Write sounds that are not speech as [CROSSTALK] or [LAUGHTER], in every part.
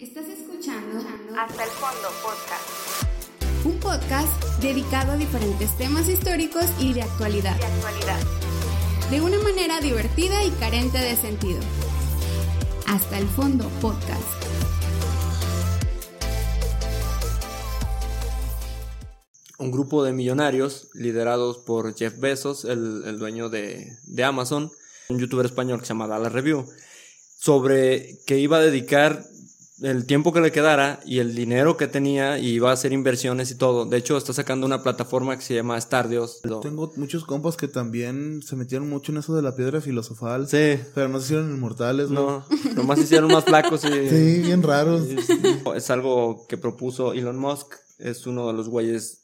Estás escuchando Hasta el fondo podcast un podcast dedicado a diferentes temas históricos y de actualidad, de actualidad. de una manera divertida y carente de sentido. Hasta el fondo podcast. un grupo de millonarios liderados por Jeff Bezos, el, el dueño de, de Amazon, un youtuber español que se llama Dallas Review, sobre que iba a dedicar el tiempo que le quedara y el dinero que tenía y iba a hacer inversiones y todo. De hecho, está sacando una plataforma que se llama Stardios. Tengo muchos compas que también se metieron mucho en eso de la piedra filosofal. Sí, Pero no se hicieron inmortales, güey. no, nomás se hicieron más flacos y... [LAUGHS] Sí, bien raros. Es algo que propuso Elon Musk. Es uno de los güeyes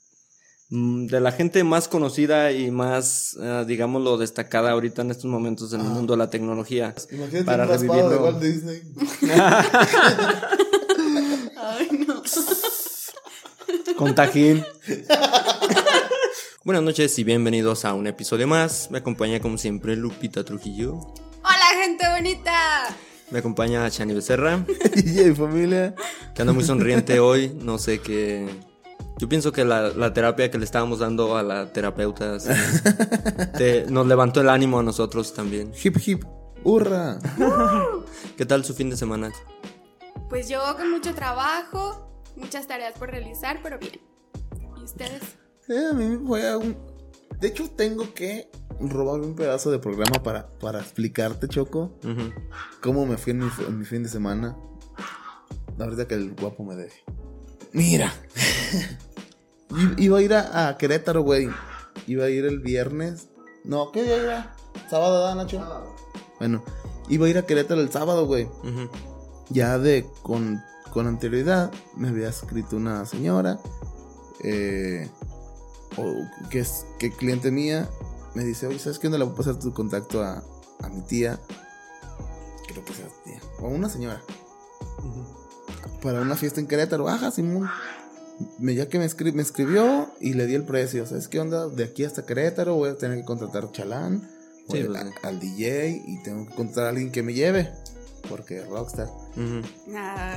de la gente más conocida y más, eh, digámoslo, destacada ahorita en estos momentos en el mundo de la tecnología. Imagínate Para un raspado de revivirlo. Walt Disney. [LAUGHS] Ay, no. [LAUGHS] Con tajín. Buenas noches y bienvenidos a un episodio más. Me acompaña como siempre Lupita Trujillo. Hola, gente bonita. Me acompaña Chani Becerra, [LAUGHS] y familia. que anda muy sonriente hoy. No sé qué... Yo pienso que la, la terapia que le estábamos dando a la terapeuta [LAUGHS] sí, te- nos levantó el ánimo a nosotros también. Hip hip. Hurra. ¿Qué tal su fin de semana? Pues yo con mucho trabajo, muchas tareas por realizar, pero bien. ¿Y ustedes? Eh, a mí me fue a un... De hecho, tengo que robar un pedazo de programa para, para explicarte, Choco, cómo me fui en mi, en mi fin de semana. Ahorita que el guapo me deje. Mira. [LAUGHS] Iba a ir a, a Querétaro, güey. Iba a ir el viernes. No, ¿qué día era? ¿Sábado, da, Nacho? Bueno, iba a ir a Querétaro el sábado, güey. Ya de con, con anterioridad me había escrito una señora. eh, o que es que cliente mía. Me dice, oye, ¿sabes qué onda? Le voy a pasar tu contacto a, a mi tía. Creo que sea tía. O una señora. Para una fiesta en Querétaro. Ajá, Simón. Me, ya que me, escri- me escribió y le di el precio. ¿Sabes qué onda? De aquí hasta Querétaro voy a tener que contratar chalán. Sí, pues, a- sí. al DJ y tengo que contratar a alguien que me lleve. Porque es rockstar.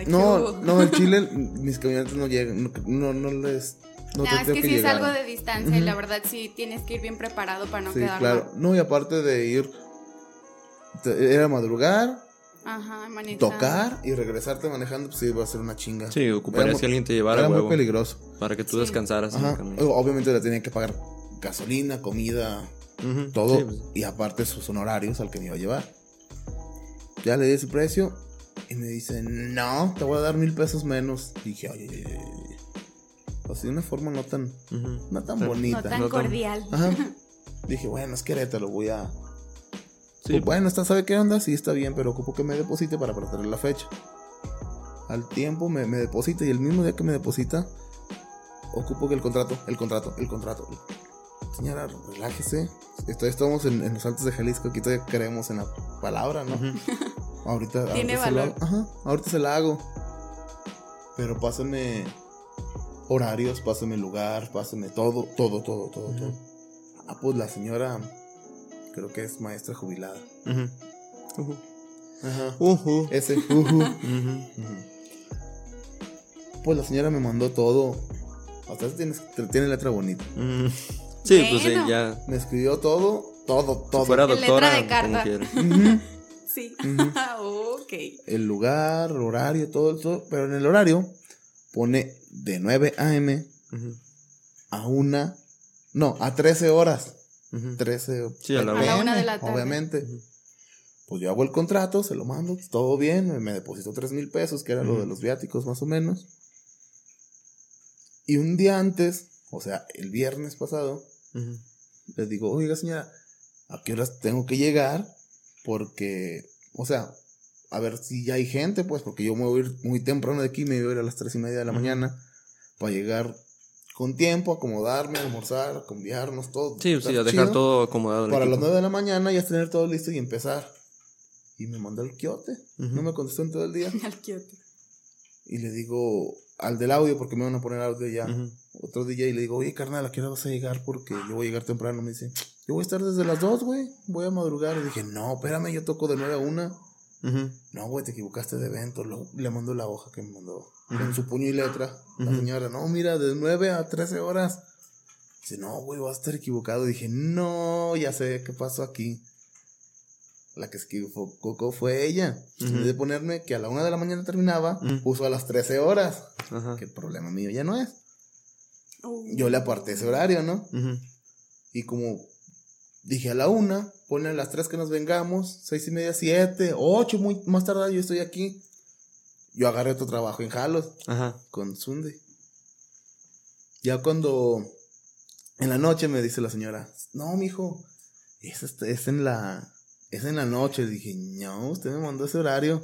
No, no, el Chile, [LAUGHS] mis camionetas no llegan. No, no, no les. No, No, te- es tengo que sí es llegar. algo de distancia y la verdad sí tienes que ir bien preparado para no Sí, quedar claro. mal. No, y aparte de ir. Era madrugar, Ajá, manita. tocar y regresarte manejando, pues sí, iba a ser una chinga. Sí, ocuparías Era que alguien te llevara Era huevo muy peligroso. para que tú Sí. descansaras. en el Ajá. Obviamente le tenía que pagar gasolina, comida, Ujú. todo. Sí, pues. Y aparte sus honorarios al que me iba a llevar. Ya le di ese precio y me dice, no, te voy a dar mil pesos menos. Y dije, oye, oye, oye, oye". Así de una forma no tan, Ujú. no tan Sí. bonita. No tan cordial. Ajá. [LAUGHS] Dije, bueno, es Querétaro, voy a. Sí, Pues, bueno, está, ¿sabe qué onda? Sí, está bien, pero ocupo que me deposite para traer la fecha. Al tiempo me, me deposita y el mismo día que me deposita, ocupo que el contrato, el contrato, el contrato. Señora, relájese. Estamos en, en los Altos de Jalisco, aquí todavía creemos en la palabra, ¿no? [LAUGHS] Ahorita, Tiene ahorita se la valor. hago. Ajá, ahorita se la hago. Pero pásame horarios, pásame lugar, pásame todo, todo, todo, todo, todo. Ah, pues la señora creo que es maestra jubilada. Ujú. Ujú. Ajá. Ese. Ujú. Pues la señora me mandó todo. Hasta tiene, tiene letra bonita. Sí, pues sí, ya. Me escribió todo, todo, todo. Si fuera En letra doctora, de carta. como quiera. Ujú. Sí. [LAUGHS] Ok. El lugar, horario, todo eso. Pero en el horario pone de 9 a.m. A una, no, a 13 horas. Ujú. 13 Sí, a la A la una de la tarde. Obviamente. Pues yo hago el contrato, se lo mando, todo bien, me, me depositó 3 mil pesos, que era lo de los viáticos más o menos. Y un día antes, o sea, el viernes pasado, les digo, oiga señora, ¿a qué horas tengo que llegar? Porque, o sea, a ver si ya hay gente, pues, porque yo me voy a ir muy temprano de aquí, me voy a ir a las tres y media de la mañana para llegar con tiempo, acomodarme, almorzar, cambiarnos todo. Sí, sí, a dejar todo acomodado. Para las equipo. 9 de la mañana ya tener todo listo y empezar. Y me mandó el quiote. Ujú. No me contestó en todo el día. [LAUGHS] Al Kioto. Y le digo al del audio, porque me van a poner audio ya. Ujú. Otro día y le digo, oye, carnal, ¿a qué hora vas a llegar? Porque yo voy a llegar temprano. Me dice, yo voy a estar desde las 2, güey. Voy a madrugar. Y dije, no, espérame, yo toco de 9 a 1. No, güey, te equivocaste de evento. Luego le mando la hoja que me mandó. Con su puño y letra. La señora, no, mira, de 9 a 13 horas. Dice, no, güey, vas a estar equivocado. Dije, no, ya sé qué pasó aquí. La que se equivocó fue ella. En vez de ponerme que a la una de la mañana terminaba, puso a las 13 horas. Que el problema mío ya no es. Uh, Yo le aparté ese horario, ¿no? Y como dije a la una, pone a las tres que nos vengamos, seis y media, siete, ocho, muy más tarde yo estoy aquí. Yo agarré otro trabajo en Jalos Ajá. con Sunday. Ya cuando en la noche me dice la señora, no, mijo, es, este- es en la es en la noche. Dije, no, usted me mandó ese horario.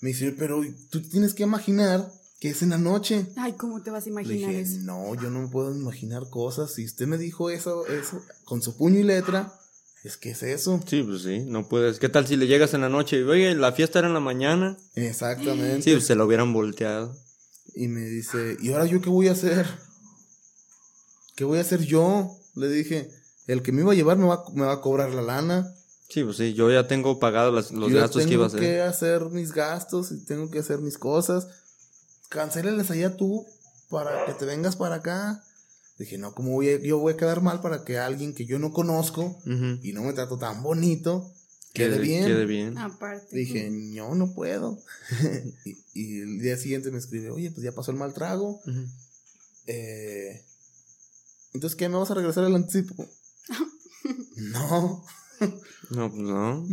Me dice, pero tú tienes que imaginar que es en la noche. Ay, ¿cómo te vas a Le imaginar dije, eso? no, yo no me puedo imaginar cosas. Si usted me dijo eso, eso, con su puño y letra, es que es eso. Sí, pues sí, no puedes. ¿Qué tal si le llegas en la noche y, oye, la fiesta era en la mañana? Exactamente. Sí, pues se lo hubieran volteado. Y me dice, ¿y ahora yo qué voy a hacer? ¿Qué voy a hacer yo? Le dije, el que me iba a llevar me va, me va a cobrar la lana. Sí, pues sí, yo ya tengo pagado las- los yo gastos tengo que iba a hacer. que hacer mis gastos y tengo que hacer mis cosas. Cancéleles allá tú para que te vengas para acá. Dije, no, ¿cómo voy a- yo voy a quedar mal para que alguien que yo no conozco y no me trato tan bonito quede bien? Quede bien. Aparte. Dije, no, no puedo. [LAUGHS] y, y el día siguiente me escribe, oye, pues ya pasó el mal trago. Eh, Entonces, ¿qué? ¿Me vas a regresar al anticipo? [LAUGHS] no. No, pues no.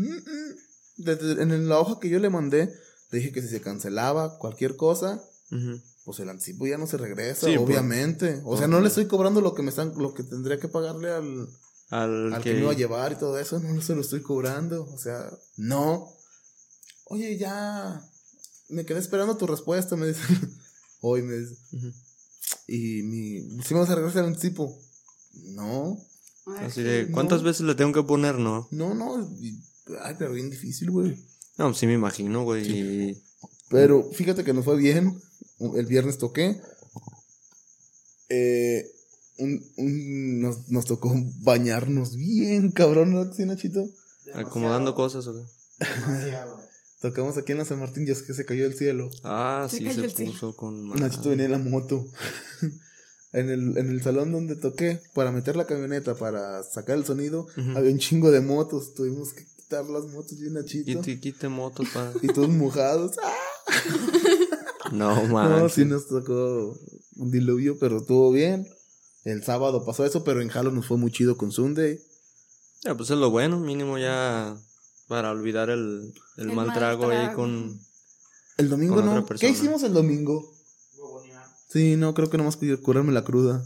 Desde- en la hoja que yo le mandé, le dije que si se cancelaba cualquier cosa, Pues el anticipo ya no se regresa, Sí, pues. obviamente. O sea, no le estoy cobrando lo que me están, lo que tendría que pagarle al, Al, al que... que... me iba a llevar y todo eso, no se lo estoy cobrando. O sea, no. Oye, ya me quedé esperando tu respuesta, me dice. [LAUGHS] Hoy me dice. Y mi, ¿sí me vas a regresar al anticipo? No, Ay, Así de, no. ¿cuántas veces le tengo que poner? No. no, no. ay, pero bien difícil, güey. No, sí me imagino, güey. Pero fíjate que nos fue bien. El viernes toqué. Eh, un- un- nos, nos tocó bañarnos bien, cabrón, ¿no? ¿Sí, Nachito? Acomodando cosas, ¿o qué? Tocamos aquí en la San Martín, ya es que se cayó el cielo. Ah, Se sí, se cielo. puso con... Nachito venía en la moto. [LAUGHS] en, el, en el salón donde toqué, para meter la camioneta, para sacar el sonido, había un chingo de motos. Tuvimos que quitar las motos bien Nachito. Quite, quite motos para... Y todos mojados. ¡Ah! [LAUGHS] No, [LAUGHS] No, man. sí nos tocó un diluvio, pero estuvo bien. El sábado pasó eso, pero en Halo nos fue muy chido con Sunday. Ya, pues es lo bueno, mínimo ya para olvidar el, el, El mal mal trago ahí con... El domingo Con no. otra persona. ¿Qué hicimos el domingo? Sí, no, creo que nomás quería curarme la cruda.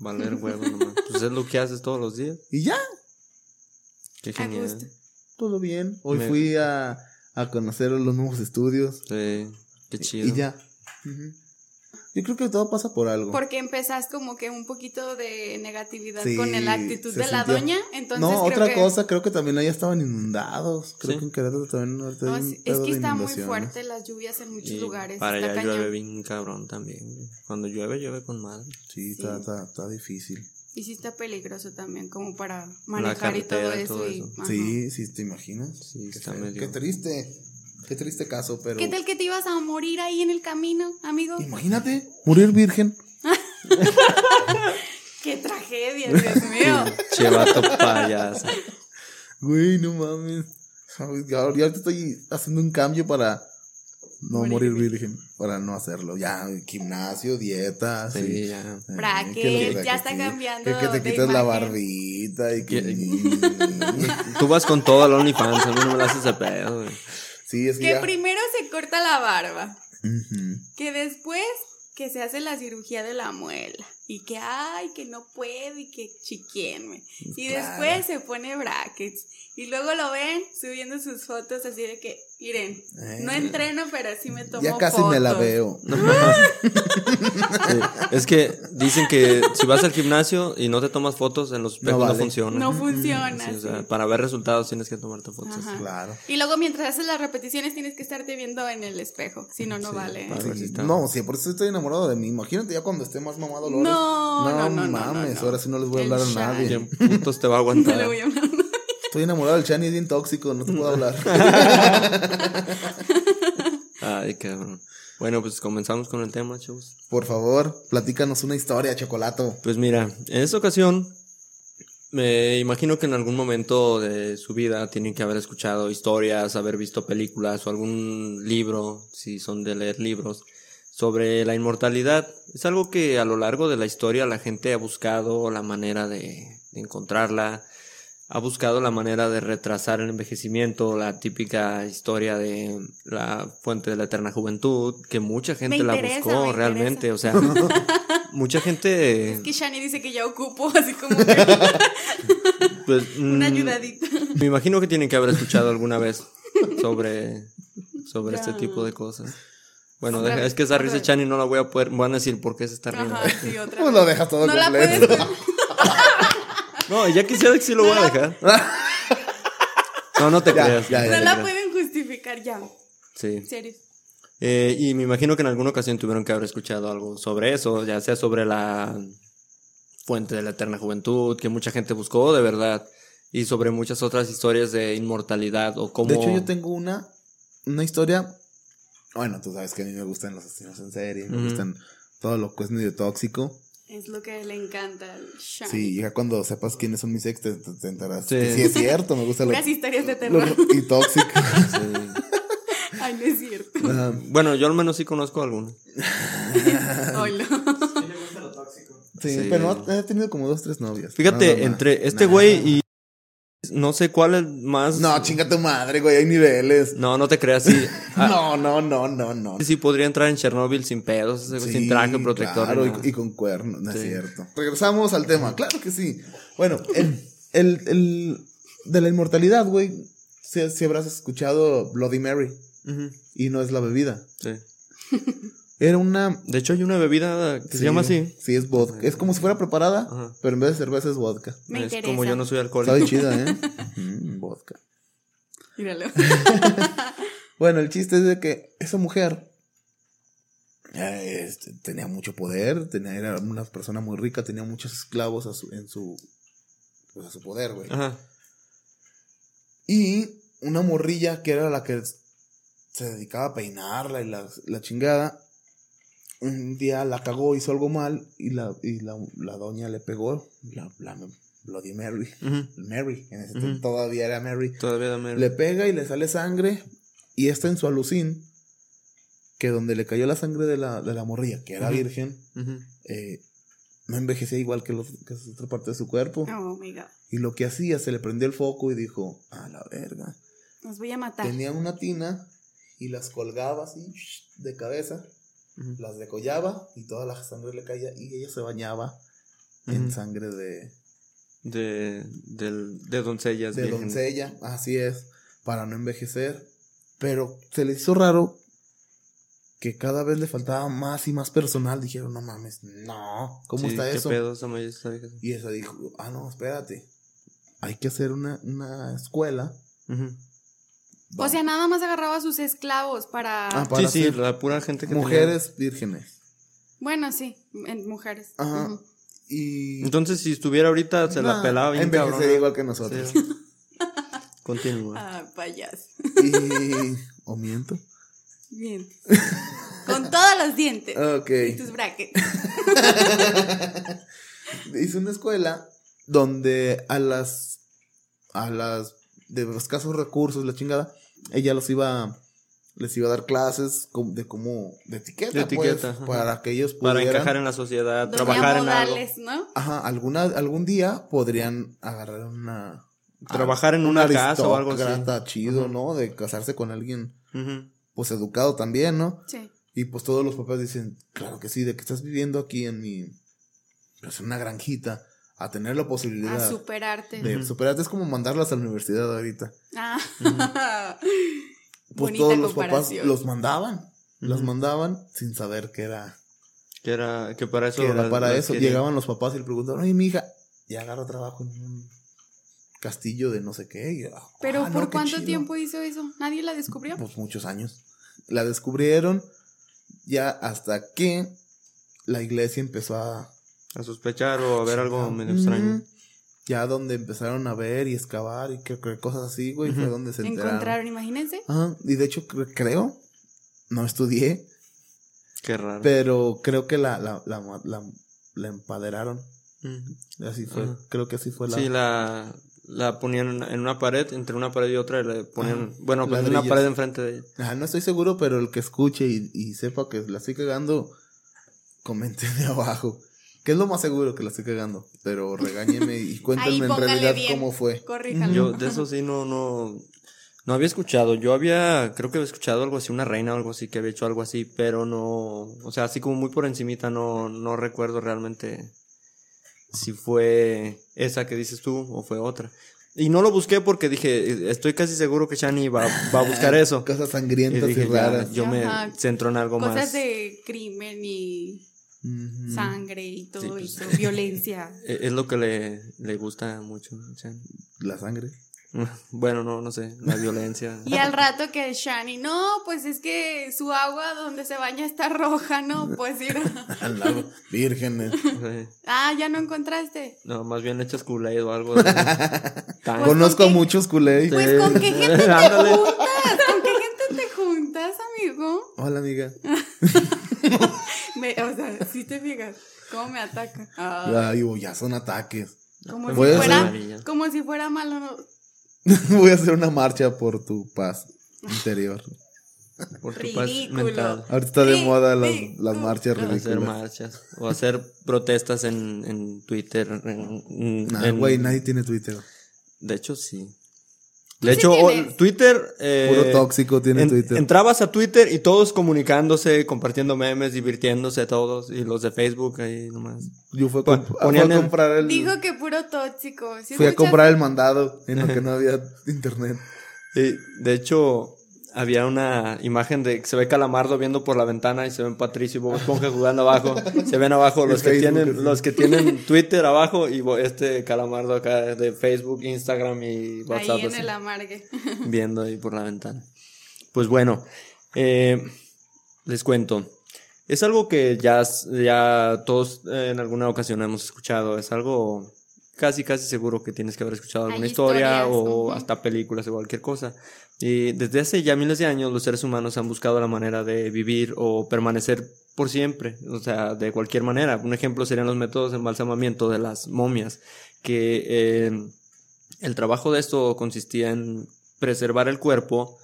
Valer huevo nomás. Pues es lo que haces todos los días. Y ya, Qué genial. todo bien. Hoy Me- fui a, a conocer los nuevos estudios. Sí, qué chido. Y ya. Yo creo que todo pasa por algo. Porque empezás como que un poquito de negatividad Sí, con la actitud de la sintió. doña. Entonces no, creo otra que- cosa, creo que también allá estaban inundados. Creo Sí. que en Querétaro también No, es, es que está muy fuerte las lluvias en muchos Y lugares. para está allá cañón. llueve bien cabrón también. Cuando llueve, llueve con madre. Sí, Está, está, está difícil. Y sí está peligroso también, como para manejar y todo y eso. todo y- eso. ajá. Sí, sí, ¿te imaginas? Sí, Qué está medio- Qué triste. Qué triste caso, pero... ¿Qué tal que te ibas a morir ahí en el camino, amigo? Imagínate, morir virgen. [LAUGHS] ¡Qué tragedia, Dios mío! Chevato payaso. Güey, no mames. Ya ahorita estoy haciendo un cambio para no Morir morir virgen. Para no hacerlo. Ya, gimnasio, dieta. Sí, Sí. ya. Eh, Bracket, que los ya está cambiando Que, que te quitas la barbita y que... [LAUGHS] Tú vas con todo al OnlyFans, a mí no me la haces de pedo, güey. Sí, es que Que ya... primero se corta la barba, que después que se hace la cirugía de la muela. Y que ay, que no puedo y que chiquienme. Y Claro. después se pone brackets y luego lo ven subiendo sus fotos así de que, miren, no entreno, pero sí me tomo Ya casi me la fotos". veo. [LAUGHS] Sí, Es que dicen que si vas al gimnasio y no te tomas fotos, en los espejos no, vale. funciona. No funciona. Sí, o sea, sí. para ver resultados tienes que tomarte fotos. Ajá. Claro. Y luego mientras haces las repeticiones tienes que estarte viendo en el espejo, si no, no vale. no, sí, por eso estoy enamorado de mí. Imagínate ya cuando esté más mamado Lores. No, no, no, no, mames, no, no. ahora sí no les voy a El hablar a Shine. nadie. ¿Quién putos te va a [LAUGHS] No aguantar? le voy a hablar. Estoy enamorado del Chani, es bien tóxico, no te puedo hablar. [LAUGHS] Ay, cabrón. Bueno, pues comenzamos con el tema, chavos. Por favor, platícanos una historia, Chocolato. Pues mira, en esta ocasión me imagino que en algún momento de su vida tienen que haber escuchado historias, haber visto películas o algún libro, si son de leer libros, sobre la inmortalidad. Es algo que a lo largo de la historia la gente ha buscado la manera de, de encontrarla, ha buscado la manera de retrasar el envejecimiento, la típica historia de la fuente de la eterna juventud, que mucha gente Me la interesa, buscó me realmente, interesa. o sea, [LAUGHS] mucha gente... Es que Shani dice que ya ocupo, así como que [LAUGHS] Pues, [LAUGHS] una mm, ayudadita. Me imagino que tienen que haber escuchado alguna vez sobre, sobre este tipo de cosas. Bueno, Otra deja- vez, es que esa risa vez. Chani no la voy a poder, van a decir por qué se está riendo. Ajá, sí, otra Pues lo dejas todo No la completo. puedes. No, ya quisiera que sí lo No voy a dejar. No, no te Ya, creas. ya, no ya, No la pueden justificar ya. Sí. En serio. Eh, y me imagino que en alguna ocasión tuvieron que haber escuchado algo sobre eso, ya sea sobre la fuente de la eterna juventud, que mucha gente buscó de verdad, y sobre muchas otras historias de inmortalidad o cómo... De hecho, yo tengo una, una historia. Bueno, tú sabes que a mí me gustan los asesinos en serie, me gustan todo lo que es medio tóxico. Es lo que le encanta al Shani. Sí, ya cuando sepas quiénes son mis ex, te, te- te enterarás. Sí. Es cierto, me gusta lo, Puras historias de lo- terror. y tóxico. Sí. [LAUGHS] Ay, no es cierto. Bueno, yo al menos sí conozco alguno. [LAUGHS] Hola. sí, Sí. pero no, he tenido como dos, tres novias. Fíjate, entre este güey y no sé cuál es más. No, chinga tu madre, güey, hay niveles. No, no te creas, sí. [LAUGHS] Ah, No, no, no, no, no. sí podría entrar en Chernobyl sin pedos, sin traje protector. claro, y, y con cuernos, no es cierto. Regresamos al tema, claro que sí. Bueno, el, el, el de la inmortalidad, güey, si, si habrás escuchado Bloody Mary, y no es la bebida. sí. [LAUGHS] Era una... De hecho, hay una bebida que se llama así. Sí, es vodka. Es como si fuera preparada, Ajá. pero en vez de cerveza es vodka. Me es interesa. como yo no soy alcohólico. Sabe chida, ¿eh? [LAUGHS] Mm, vodka. Míralo. [LAUGHS] Bueno, el chiste es de que esa mujer eh, este, tenía mucho poder, tenía, era una persona muy rica, tenía muchos esclavos a su, en su, pues, a su poder, güey. Ajá. Y una morrilla que era la que se dedicaba a peinarla y la, la chingada, un día la cagó, hizo algo mal y la, y la, la doña le pegó, la, la Bloody Mary. Mary, en ese tiempo todavía era Mary, Todavía dame. le pega y le sale sangre y está en su alucin, que donde le cayó la sangre de la, de la morrilla, que era virgen, eh, no envejecía igual que, los, que las otra parte de su cuerpo. Oh my god. Y lo que hacía, se le prendió el foco y dijo, a la verga. Los voy a matar. Tenía una tina y las colgaba así de cabeza, Las decollaba y toda la sangre le caía y ella se bañaba en sangre de, De, del- de doncellas. de doncella, así es, para no envejecer. Pero se le hizo raro que cada vez le faltaba más y más personal. Dijeron, no mames, no, ¿cómo Sí, está ¿qué eso? pedo? Y esa dijo, ah, no, espérate, hay que hacer una, una escuela. O sea, nada más agarraba a sus esclavos para. Ah, Sí, para sí, la pura gente que mujeres vírgenes. Bueno, sí, en mujeres. Ajá. Y. Entonces, si estuviera ahorita, se la pelaba bien envejecería igual que nosotros. Sí. [LAUGHS] Continúa. Ah, payaso. Y. [LAUGHS] ¿O miento? Bien. [LAUGHS] Con todos los dientes. Ok. Y tus brackets. Hice una escuela donde a las. A las. De escasos recursos, la chingada. Ella los iba. Les iba a dar clases de cómo. De etiqueta. De etiqueta, pues, para que ellos Para pudieran. encajar en la sociedad, Doña trabajar en algo. ¿no? Ajá, alguna, algún día podrían agarrar una. Trabajar en un una casa o algo así. chido, Ajá. ¿no? De casarse con alguien, pues educado también, ¿no? Sí. Y pues todos los papás dicen, claro que sí, de que estás viviendo aquí en mi, pues en una granjita, a tener la posibilidad A superarte. de superarte, es como mandarlas a la universidad ahorita. Ah. Pues Bonita todos los papás los mandaban, los Ujú. mandaban sin saber que era, Que era, que para eso. que era las- para las eso. querían. Llegaban los papás y le preguntaban, oye, mi hija, y agarra trabajo en un castillo de no sé qué. Y, ah, Pero ah, ¿por no, cuánto tiempo hizo eso? ¿Nadie la descubrió? Pues muchos años. La descubrieron ya hasta que la iglesia empezó a A sospechar o a ver algo medio extraño. Ya donde empezaron a ver y excavar y que, que cosas así, güey, fue donde se enteraron. Encontraron, imagínense. Ajá, y de hecho cre- creo, no estudié, Qué raro. pero creo que la, la, la, la, la empaderaron. Así fue, Ajá. creo que así fue la... Sí, la, la ponían en- una pared, entre una pared y otra, y le ponían, Ajá, bueno, pues una pared enfrente de ella. Ajá, no estoy seguro, pero el que escuche y, y sepa que la estoy cagando, comente de abajo. Que es lo más seguro que la estoy cagando. Pero regáñeme y [LAUGHS] cuéntenme en realidad bien. cómo fue. Corríjanlo. Yo de eso sí no, no, no había escuchado. Yo había, creo que había escuchado algo así, una reina o algo así, que había hecho algo así, pero no, o sea, así como muy por encimita, no, no recuerdo realmente si fue esa que dices tú o fue otra. Y no lo busqué porque dije, estoy casi seguro que Shani va, va a buscar [LAUGHS] eso. Cosas sangrientas y, dije, raras. yo me centro en algo Cosas más. de crimen y Sangre y todo Sí, pues. eso, [LAUGHS] violencia. E- Es lo que le, le gusta mucho. La sangre. [LAUGHS] Bueno, no, no sé, la violencia. Y al rato que Shani, no, pues es que su agua donde se baña está roja, ¿no? Pues ir. [LAUGHS] Al lado. Vírgenes. Sí. Ah, ya no encontraste. No, más bien le echas Kool-Aid o algo. de- Tan- Conozco a ¿con qué? muchos culés. Pues con qué gente te Ándale. juntas, con qué gente te juntas, amigo. Hola, amiga. Me- o sea, si te fijas, cómo me ataca. Ah, oh, ya son ataques. como, voy si fuera, hacer- como si fuera malo. [LAUGHS] Voy a hacer una marcha por tu paz interior. por tu paz Ridículo. mental. Ahorita está de moda las, las marchas Hacer ridículas. marchas o hacer protestas en, en Twitter. en- en- Nah, en- güey, nadie tiene Twitter. De hecho, sí. ¿Tú De sí hecho, o-? Twitter. eh, Puro tóxico tiene en- Twitter. Entrabas a Twitter y todos comunicándose, compartiendo memes, divirtiéndose todos. Y los de Facebook ahí nomás. Yo fui a, Pon- comp- ponían fui a comprar el... Dijo que puro tóxico. ¿Sí Fui a comprar el mandado en lo que no había internet. Y, de hecho, había una imagen de que se ve Calamardo viendo por la ventana y se ven Patricio y Bob Esponja jugando abajo. Se ven abajo [LAUGHS] los que Facebook, tienen los que tienen Twitter abajo y este Calamardo acá de Facebook, Instagram y WhatsApp Ahí en así, el amargue. [LAUGHS] viendo ahí por la ventana. Pues bueno, eh, les cuento. Es algo que ya, ya todos eh, en alguna ocasión hemos escuchado. Es algo casi, casi seguro que tienes que haber escuchado Hay alguna historia o hasta películas o cualquier cosa. Y desde hace ya miles de años los seres humanos han buscado la manera de vivir o permanecer por siempre, o sea, de cualquier manera. Un ejemplo serían los métodos de embalsamamiento de las momias, que eh, el trabajo de esto consistía en preservar el cuerpo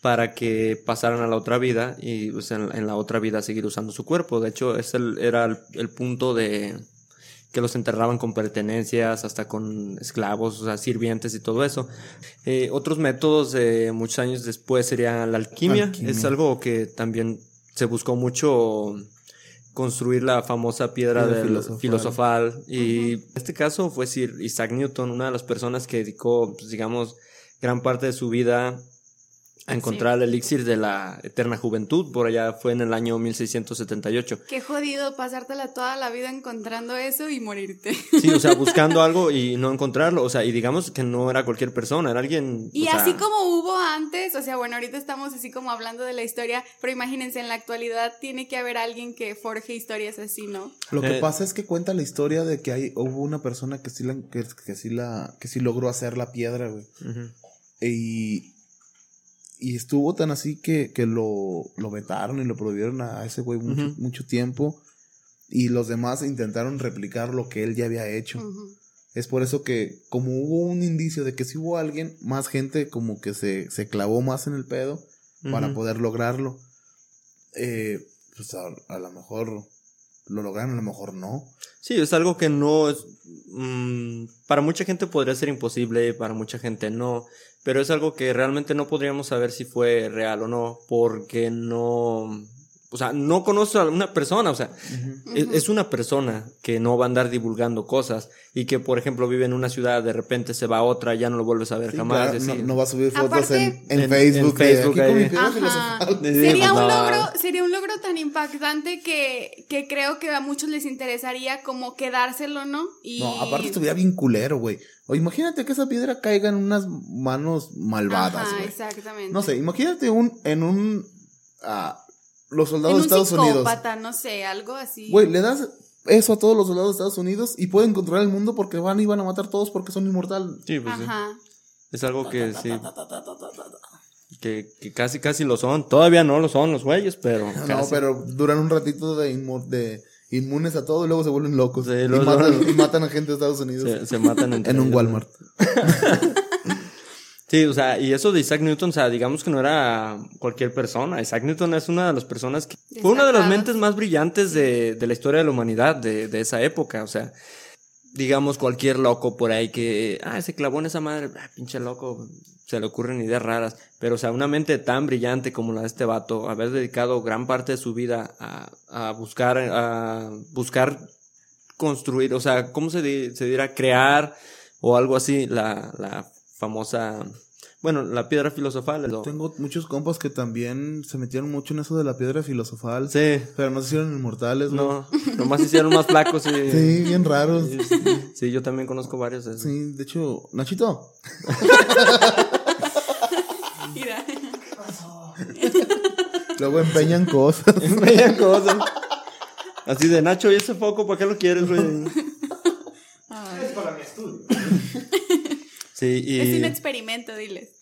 para que pasaran a la otra vida y pues, en, en la otra vida seguir usando su cuerpo. De hecho, ese era el, el punto de que los enterraban con pertenencias, hasta con esclavos, o sea, sirvientes y todo eso. Eh, otros métodos de muchos años después sería la alquimia. Alquimia. Es algo que también se buscó mucho construir la famosa piedra del filosofal. filosofal. Y en este caso fue Sir Isaac Newton, una de las personas que dedicó, pues, digamos, gran parte de su vida a encontrar el elixir de la eterna juventud. Por allá fue en el año 1678. Qué jodido pasártela toda la vida encontrando eso y morirte. Sí, o sea, [LAUGHS] buscando algo y no encontrarlo. O sea, y digamos que no era cualquier persona, era alguien. Y o sea, así como hubo antes, o sea, bueno, ahorita estamos así como hablando de la historia, pero imagínense, en la actualidad tiene que haber alguien que forje historias así, ¿no? Lo que Eh. pasa es que cuenta la historia de que hay, hubo una persona que sí, la, que, que sí la, que sí logró hacer la piedra, güey. Y, y estuvo tan así que, que lo, lo vetaron y lo prohibieron a ese güey mucho, mucho tiempo. Y los demás intentaron replicar lo que él ya había hecho. Es por eso que, como hubo un indicio de que si hubo alguien, más gente como que se, se clavó más en el pedo para poder lograrlo. Eh, pues a, a lo mejor lo lograron, a lo mejor no. Sí, es algo que no es. mm, para mucha gente podría ser imposible, para mucha gente no. Pero es algo que realmente no podríamos saber si fue real o no, porque no. O sea, no conozco a una persona, o sea, es, es una persona que no va a andar divulgando cosas y que, por ejemplo, vive en una ciudad, de repente se va a otra, ya no lo vuelves a ver Sí, jamás. claro, no, va a subir fotos Aparte- en, en En- Facebook. en de, Facebook "Aquí con mi ahí". piedra Ajá. filosofal". Sí, Sería un logro, sería un logro tan impactante que, que creo que a muchos les interesaría como quedárselo, ¿no? Y... No, aparte estuviera bien culero, güey. O imagínate que esa piedra caiga en unas manos malvadas, Ajá, güey. exactamente. No sé, imagínate un, en un... ah, los en soldados un de Estados Unidos. no sé, algo así. Güey, le das eso a todos los soldados de Estados Unidos y pueden controlar el mundo porque van y van a matar todos porque son inmortales. Sí, pues sí. Ajá. Es algo que sí. Que, que casi, casi lo son. Todavía no lo son los güeyes, pero. No, casi. pero duran un ratito de, de inmunes a todo y luego se vuelven locos. Sí, y, matan, y [LAUGHS] matan a gente de Estados Unidos Se, se matan [LAUGHS] en un Walmart. [LAUGHS] Sí, o sea, y eso de Isaac Newton, o sea, digamos que no era cualquier persona. Isaac Newton es una de las personas que fue una de las mentes más brillantes de, de la historia de la humanidad de, de esa época. O sea, digamos cualquier loco por ahí que, ah, se clavó en esa madre, ah, pinche loco, se le ocurren ideas raras. Pero, o sea, una mente tan brillante como la de este vato, haber dedicado gran parte de su vida a, a buscar, a buscar construir, o sea, ¿cómo se, di- se dirá? Crear o algo así, la, la famosa, bueno, la piedra filosofal. lo- Tengo muchos compas que también se metieron mucho en eso de la piedra filosofal. Sí, Pero no se hicieron inmortales, güey. no, nomás hicieron más flacos y... [LAUGHS] Sí, bien raros. Sí, sí, yo también conozco varios de esos. Sí, de hecho, Nachito. Mira. Luego empeñan cosas. [LAUGHS] Veían cosas. Así de Nacho, ¿y ese foco para qué lo quieres, güey? Ay. Sí, y... Es un experimento, diles.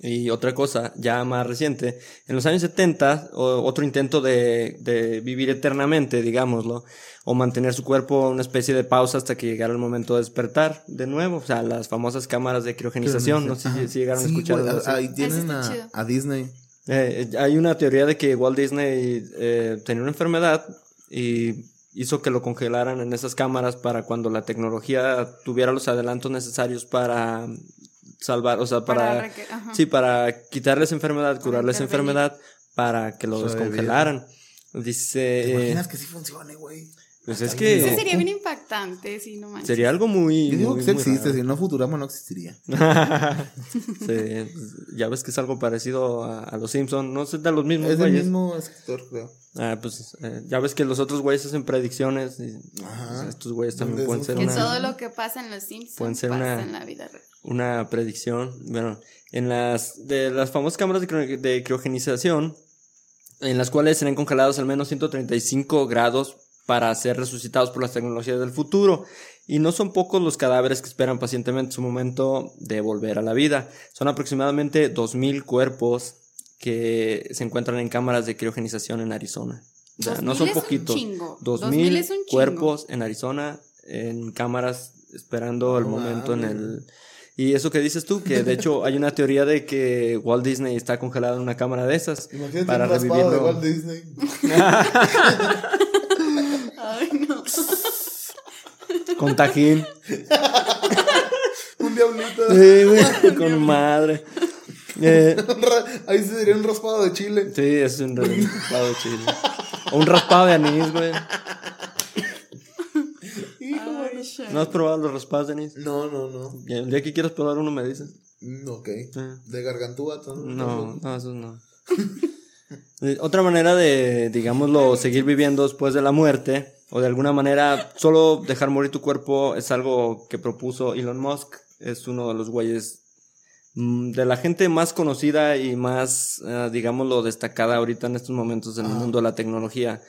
Y otra cosa, ya más reciente, en los años 70, o- otro intento de, de vivir eternamente, digámoslo, o mantener su cuerpo en una especie de pausa hasta que llegara el momento de despertar de nuevo, o sea, las famosas cámaras de criogenización, no sé si, si llegaron a escuchar. ahí tienen a, Disney. Eh, hay una teoría de que Walt Disney eh, tenía una enfermedad y hizo que lo congelaran en esas cámaras para cuando la tecnología tuviera los adelantos necesarios para salvar, o sea, para, sí, para quitarles enfermedad, curarles enfermedad, para que lo descongelaran. Dice, ¿Te eh, imaginas que sí funcione, güey? Pues es Eso que sería bien impactante, sí, no manches. sería algo muy, Yo digo muy, que sí muy existe, raro. si no Futurama no existiría. [LAUGHS] Sí, ya ves que es algo parecido a, a los Simpsons, no sé de los mismos Es güeyes. mismo escritor, creo. Ah, pues eh, ya ves que los otros güeyes hacen predicciones y Ajá. pues, estos güeyes también pueden ser Que una, todo lo que pasa en los Simpsons Pueden ser pasa una- en la vida real. una predicción. Bueno, en las de las famosas cámaras de, de criogenización, en las cuales serán congelados al menos 135 grados para ser resucitados por las tecnologías del futuro. Y no son pocos los cadáveres que esperan pacientemente su momento de volver a la vida. Son aproximadamente 2.000 cuerpos que se encuentran en cámaras de criogenización en Arizona. O sea, no 2000 son poquitos. chingo. 2.000 2000 es un chingo. cuerpos en Arizona en cámaras esperando el momento en el... Y eso que dices tú, que de hecho [LAUGHS] hay una teoría de que Walt Disney está congelado en una cámara de esas Imagínate para un raspado de revivirlo. Walt Disney. [LAUGHS] Ay, no. Con tajín. un diablito. Sí, güey, con madre. Eh, Ahí se diría un raspado de chile. sí, es un raspado de chile. O un raspado de anís, güey. ¿No has probado los raspados de anís? No, no, no. El día que quieras probar uno me dices. Mm, ok. De gargantúa. No, no, eso no. [LAUGHS] Eh, Otra manera de, digámoslo, seguir viviendo después de la muerte, o de alguna manera solo dejar morir tu cuerpo, es algo que propuso Elon Musk. Es uno de los güeyes mm, de la gente más conocida y más, eh, digámoslo, destacada ahorita en estos momentos en el mundo de la tecnología.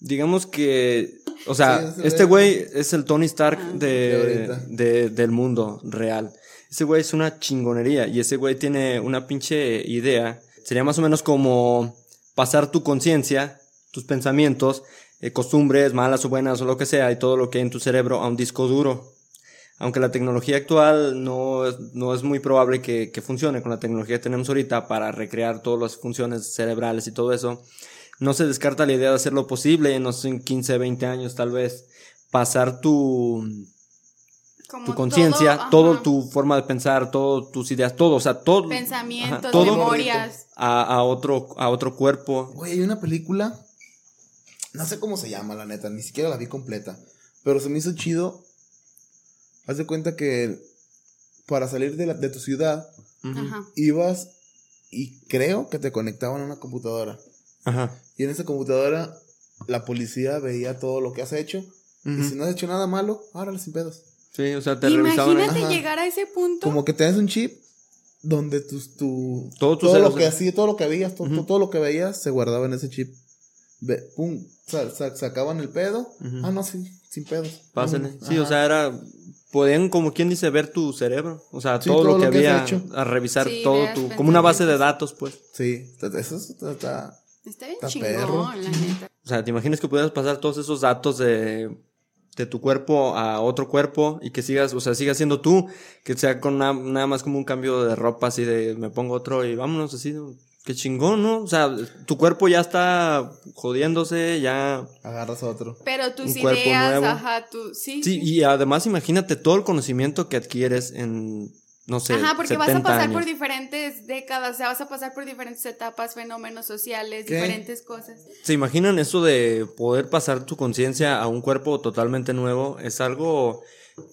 Digamos que, o sea, Sí, este güey- es el Tony Stark De de, de- del mundo real. Ese güey es una chingonería y ese güey tiene una pinche idea. Sería más o menos como pasar tu conciencia, tus pensamientos, eh, costumbres, malas o buenas o lo que sea, y todo lo que hay en tu cerebro a un disco duro. Aunque la tecnología actual no es, no es muy probable que, que funcione con la tecnología que tenemos ahorita para recrear todas las funciones cerebrales y todo eso, no se descarta la idea de hacerlo posible, no sé, en 15, 20 años tal vez, pasar tu, Como tu conciencia, todo, tu forma de pensar, todas tus ideas, todo, o sea, todo. Pensamientos, ajá, todo memorias. a, a otro, a otro cuerpo. Güey, hay una película. No sé cómo se llama, la neta. Ni siquiera la vi completa. Pero se me hizo chido. Haz de cuenta que para salir de, la- de tu ciudad, ibas y creo que te conectaban a una computadora. Ajá. Y en esa computadora la policía veía todo lo que has hecho. Y si no has hecho nada malo, árale sin pedos. Sí, o sea, te revisaban. Imagínate Ajá. llegar a ese punto. Como que tenés un chip donde tus- tu, Todo tu todo lo que hacía, todo lo que veías, to- Ujú. todo lo que veías se guardaba en ese chip. Ve- pum, sa- sa- sacaban el pedo. Ujú. Ah, no, sí, sin pedos. Pásenle. Sí, o ajá. sea, era. Podían, como quien dice, ver tu cerebro. O sea, Sí, todo, todo lo que lo que había. hecho. A revisar Sí, todo tu. Como una base de datos, pues. Sí, está- eso está, está- Está bien Está chingón, perro. la neta. O sea, te imaginas que pudieras pasar todos esos datos de, de tu cuerpo a otro cuerpo y que sigas, o sea, sigas siendo tú, que sea con na- nada más como un cambio de ropa así de me pongo otro y vámonos así. Qué chingón, ¿no? O sea, tu cuerpo ya está jodiéndose, ya... agarras otro. Pero tus ideas, nuevo. ajá, tu, sí, Sí, sí. y además imagínate todo el conocimiento que adquieres en, no sé, Ajá, porque vas a 70 pasar por diferentes décadas, o sea, vas a pasar por diferentes etapas, fenómenos sociales, ¿Qué? diferentes cosas. ¿Se imaginan eso de poder pasar tu conciencia a un cuerpo totalmente nuevo? Es algo,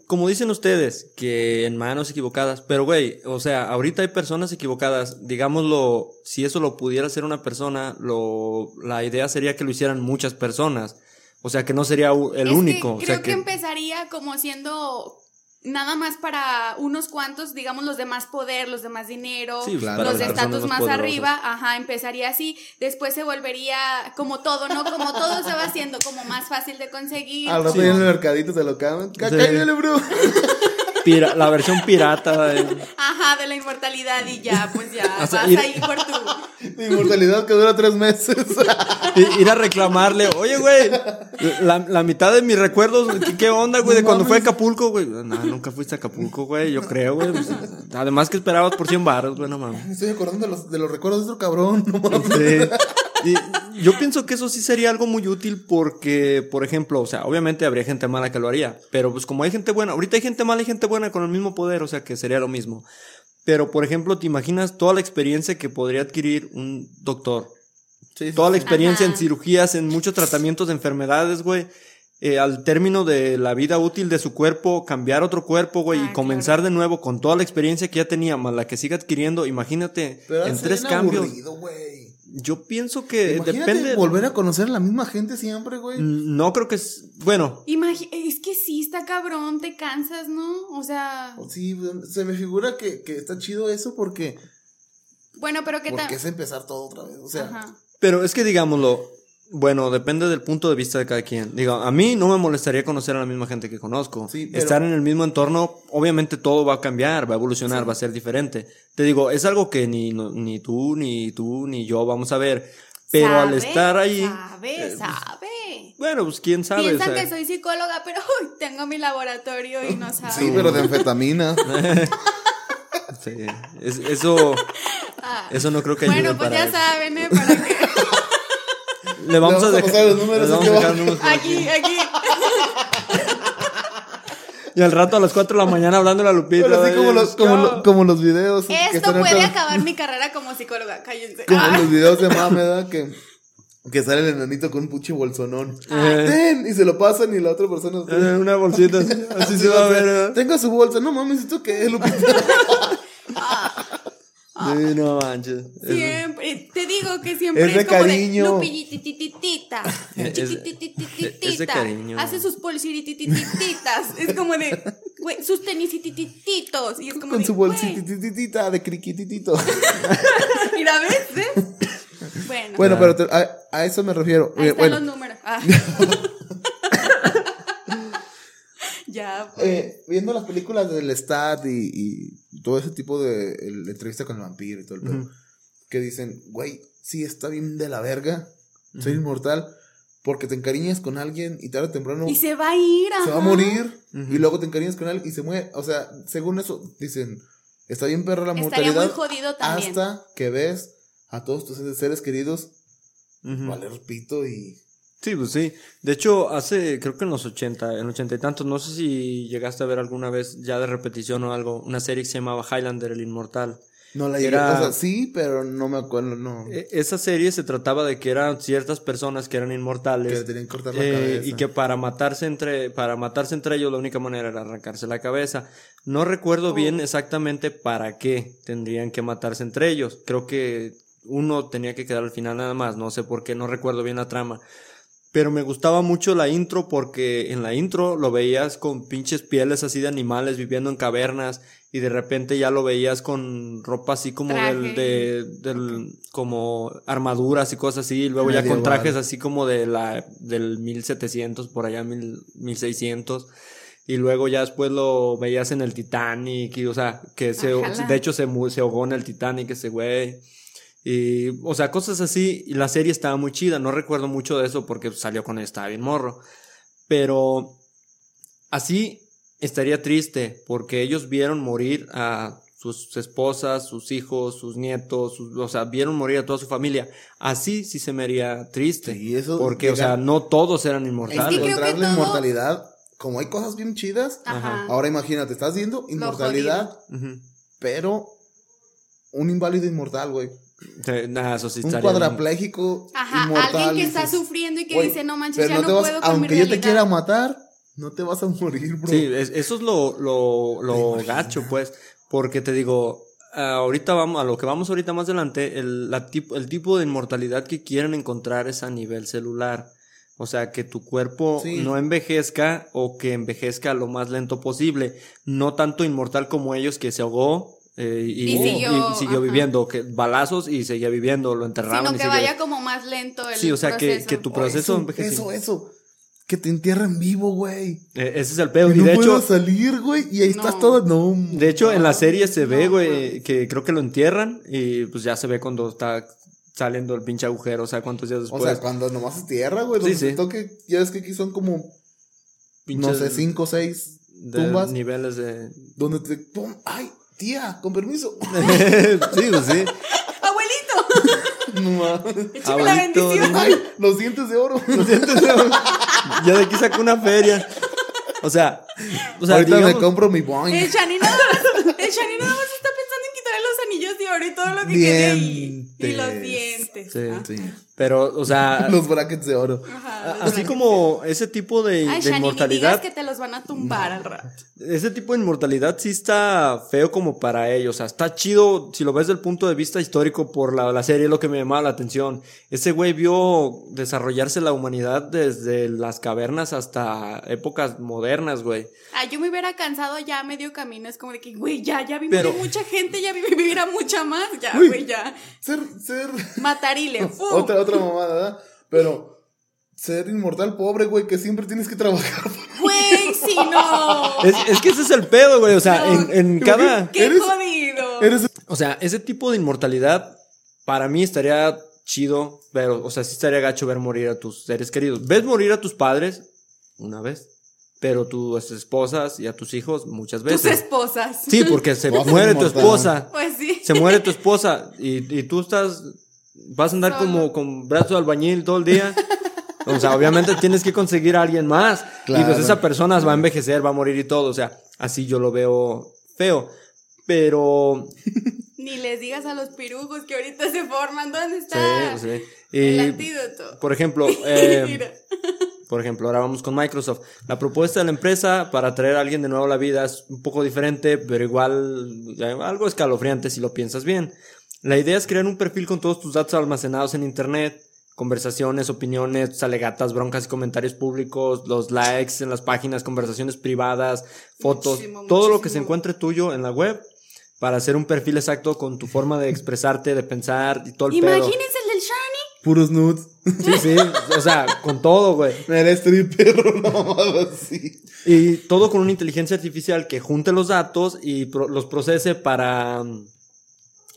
como dicen ustedes, que en manos equivocadas. Pero, güey, o sea, ahorita hay personas equivocadas. Digámoslo, si eso lo pudiera hacer una persona, lo, la idea sería que lo hicieran muchas personas. O sea, que no sería el Es que único. o creo sea, que... que, empezaría como siendo nada más para unos cuantos, digamos, los de más poder, los de más dinero, Sí, Claro, los de estatus más arriba, ajá, empezaría así, después se volvería como todo, ¿no? Como todo se va haciendo como más fácil de conseguir. Al rato Sí. ya en el mercadito te lo caben. ¡Cállale, bro! [LAUGHS] pira- la versión pirata. de- Ajá, de la inmortalidad y ya, pues ya, O sea, vas ir- ahí por tu... Mi [LAUGHS] inmortalidad que dura tres meses. [LAUGHS] I- Ir a reclamarle, oye, güey, la, la mitad de mis recuerdos, ¿qué, qué onda, güey? De cuando fue a. Acapulco, güey. No, nunca fuiste a Acapulco, güey, yo creo, güey. Pues, Además que esperabas por 100 baros, güey, no mames. Me estoy acordando de los, de los recuerdos de otro cabrón. No mames. Sí. Y yo pienso que eso sí sería algo muy útil porque, por ejemplo, o sea, obviamente habría gente mala que lo haría, pero pues como hay gente buena, ahorita hay gente mala y gente buena con el mismo poder, o sea, que sería lo mismo. Pero, por ejemplo, ¿te imaginas toda la experiencia que podría adquirir un doctor? Sí, sí, toda la experiencia en cirugías, en muchos tratamientos de enfermedades, güey. Eh, al término de la vida útil de su cuerpo, cambiar otro cuerpo, güey, Ah, y comenzar de nuevo con toda la experiencia que ya tenía, más la que siga adquiriendo. Imagínate, Pero en tres cambios. aburrido, güey. Yo pienso que Imagínate depende. volver a conocer a la misma gente siempre, güey. No creo que es. Bueno, Imagi- es que sí, está cabrón, te cansas, ¿no? O sea, Sí, se me figura que, que está chido eso porque, bueno, pero qué porque tal... es empezar todo otra vez. O sea, Ajá. pero es que digámoslo. Bueno, depende del punto de vista de cada quien. Digo, a mí no me molestaría conocer a la misma gente que conozco. Sí, pero- Estar en el mismo entorno, obviamente todo va a cambiar, va a evolucionar, va a ser diferente. Te digo, es algo que ni, no- ni tú, ni tú, ni yo vamos a ver. Pero al Sabe, estar ahí. Sabe, eh, sabe. Bueno, pues quién sabe. Piensan o sea, que soy psicóloga, pero [LAUGHS] uy, tengo mi laboratorio y no saben. sí, pero de anfetamina. [LAUGHS] sí, es- eso, Ah. eso no creo que ayude Bueno, pues para ya eso. saben, ¿eh? Para que... Le vamos, a vamos a dejar los números, aquí a dejar abajo. números por aquí. Aquí, aquí. [LAUGHS] Y al rato a las 4 de la mañana hablando a la Lupita. Pero así eh, como los, como, lo- como los videos. Esto puede acabar mi carrera como psicóloga, cállense. Como Ah. los videos de mame, ¿verdad? Que, que sale el enanito con un puche bolsonón. Eh. Ten, y se lo pasan y la otra persona. Eh, una bolsita así, [LAUGHS] así Así se va a ver. ¿verdad? Tenga su bolsa. No mames, ¿esto qué es, Lupita? [LAUGHS] Sí, no manches. Es- Siempre, te digo que siempre Es [LAUGHS] es, de como cariño. de lupillitititita, Es- chiquititititita, es cariño. hace sus polsirititititas, es como de, güey, sus tenisititititos, y es como Con de, su bolsitititita de criquititito. [LAUGHS] mira, ¿ves? ¿Ves? [LAUGHS] Bueno, Bueno, Ah. pero te- a, a eso me refiero. ahí Eh, están bueno, los números. Ah. ya, pues. eh, viendo las películas del Stat y, y todo ese tipo de el- entrevista con el vampiro y todo el pedo, Ujú. que dicen, güey, sí está bien de la verga, soy inmortal, porque te encariñas con alguien y tarde o temprano y se va a ir, se va a ajá. morir Ujú. y luego te encariñas con él y se muere. O sea, según eso, dicen, está bien perra la Estaría mortalidad muy jodido también. hasta que ves a todos tus seres queridos valer pito y... Sí, pues sí. De hecho, hace, creo que en los 80, en ochenta y tantos, no sé si llegaste a ver alguna vez ya de repetición o algo, una serie que se llamaba Highlander, el Inmortal. No la llegué, Era- o sea, sí, pero no me acuerdo, no. E- Esa serie se trataba de que eran ciertas personas que eran que inmortales. le tenían que cortar la eh, cabeza. y que para matarse entre para matarse entre ellos la única manera era arrancarse la cabeza. No recuerdo bien Oh. exactamente para qué tendrían que matarse entre ellos. Creo que uno tenía que quedar al final nada más, no sé por qué, no recuerdo bien la trama. Pero me gustaba mucho la intro porque en la intro lo veías con pinches pieles así de animales viviendo en cavernas y de repente ya lo veías con ropa así como del, de, del, como armaduras y cosas así, y luego ya con trajes así como de la, del 1700 por allá, mil, 1600. Y luego ya después lo veías en el Titanic, y, o sea, que se, Ojalá. de hecho se, se ahogó en el Titanic ese güey. Y, o sea, cosas así. Y la serie estaba muy chida. No recuerdo mucho de eso porque salió con estaba bien morro. Pero así estaría triste porque ellos vieron morir a sus esposas, sus hijos, sus nietos, sus- o sea, vieron morir a toda su familia. Así sí se me haría triste. Sí, eso porque, o sea, no todos eran inmortales. que Encontrar la todo- inmortalidad, como hay cosas bien chidas, Ajá. ahora imagínate, estás viendo inmortalidad, pero un inválido inmortal, güey. Sí, nah, eso sí Un cuadrapléjico Ajá, inmortal. alguien que está dices, sufriendo y que "Güey, dice, no manches, ya no no, te vas- puedo con mi Aunque yo te realidad". quiera matar, no te vas a morir, bro. Sí, es- eso es lo, lo, lo gacho, pues, porque te digo, ahorita vamos, a lo que vamos ahorita más adelante, el, la tipo, el tipo de inmortalidad que quieren encontrar es a nivel celular. O sea, que tu cuerpo Sí. no envejezca o que envejezca lo más lento posible. No tanto inmortal como ellos que se ahogó eh, y, Y siguió, y siguió viviendo, que balazos y seguía viviendo, lo enterraban. Sino y que seguía- vaya como más lento el Sí, o sea, que, proceso. que tu Oh, proceso eso, eso, eso. Que te entierran vivo, güey. Eh, ese es el pedo. Que Y no de hecho, salir, güey, y ahí estás No. todo. No. De hecho, en la serie se ve, No, güey, que creo que lo entierran y pues ya se ve cuando está saliendo el pinche agujero, o sea, cuántos días O después. sea, cuando nomás es tierra, güey, Sí, donde sí. toque, ya ves que aquí son como, no pinches sé, cinco o seis de tumbas, niveles de... donde te, pum, ay, tía, con permiso. [LAUGHS] [LAUGHS] sí, pues sí. ¡Abuelito! no mames. [LAUGHS] ¡Échame la Abuelito, bendición! Ay, los dientes de oro. ya de aquí saco una feria. O sea, o sea, Ahorita digamos- me compro mi boing. El Shani nada más, el Shani nada más está pensando en quitarle los anillos de oro y todo lo que quede ahí. Y los Dientes. dientes. Sí. Ah, Sí. Pero, o sea, [LAUGHS] Los brackets de oro. ajá, así como ese tipo de, Ay, de Shani, ni digas inmortalidad, que te los van a tumbar al rato. ese tipo de inmortalidad sí está feo como para ellos. O sea, está chido si lo ves desde el punto de vista histórico por la, la serie, lo que me llamaba la atención. Ese güey vio desarrollarse la humanidad desde las cavernas hasta épocas modernas, güey. Ah, yo me hubiera cansado ya a medio camino. Es como de que, güey, ya, ya vi Pero- morir mucha gente, ya vi vivir a mucha más. Ya, güey, ya. Ser, ser. Matarile. [LAUGHS] ¡fu! Otra, otra mamada, ¿verdad? Pero. Ser inmortal pobre, güey, que siempre tienes que trabajar. Güey, sí, no. Es, es que ese es el pedo, güey. O sea, No. en, en cada... Qué Eres- jodido. Eres O sea, ese tipo de inmortalidad para mí estaría chido, pero, o sea, sí estaría gacho ver morir a tus seres queridos. Ves morir a tus padres una vez, pero tus esposas y a tus hijos muchas Tus veces. esposas. Sí, porque se muere tu esposa. Pues sí. Se muere tu esposa y, y tú estás. Vas a andar Solo. como con brazo de albañil todo el día. O sea, obviamente tienes que conseguir a alguien más. Y Claro. pues esa persona va a envejecer, va a morir y todo. O sea, así yo lo veo feo. Pero. Ni les digas a los pirujos que ahorita se forman. ¿Dónde Sí, está sí. el Y, antídoto? por ejemplo, [LAUGHS] eh, por ejemplo, ahora vamos con Microsoft. La propuesta de la empresa para traer a alguien de nuevo a la vida es un poco diferente, pero igual algo escalofriante si lo piensas bien. La idea es crear un perfil con todos tus datos almacenados en Internet, conversaciones, opiniones, alegatas, broncas y comentarios públicos, los likes en las páginas, conversaciones privadas, fotos, Muchísimo, todo lo que se encuentre tuyo en la web para hacer un perfil exacto con tu forma de expresarte, de pensar y todo el pedo. Imagínense el del Shani. puros nudes. Sí, sí, o sea, con todo, güey. Eres stripper, una mamada así. Y todo con una inteligencia artificial que junte los datos y pro- los procese para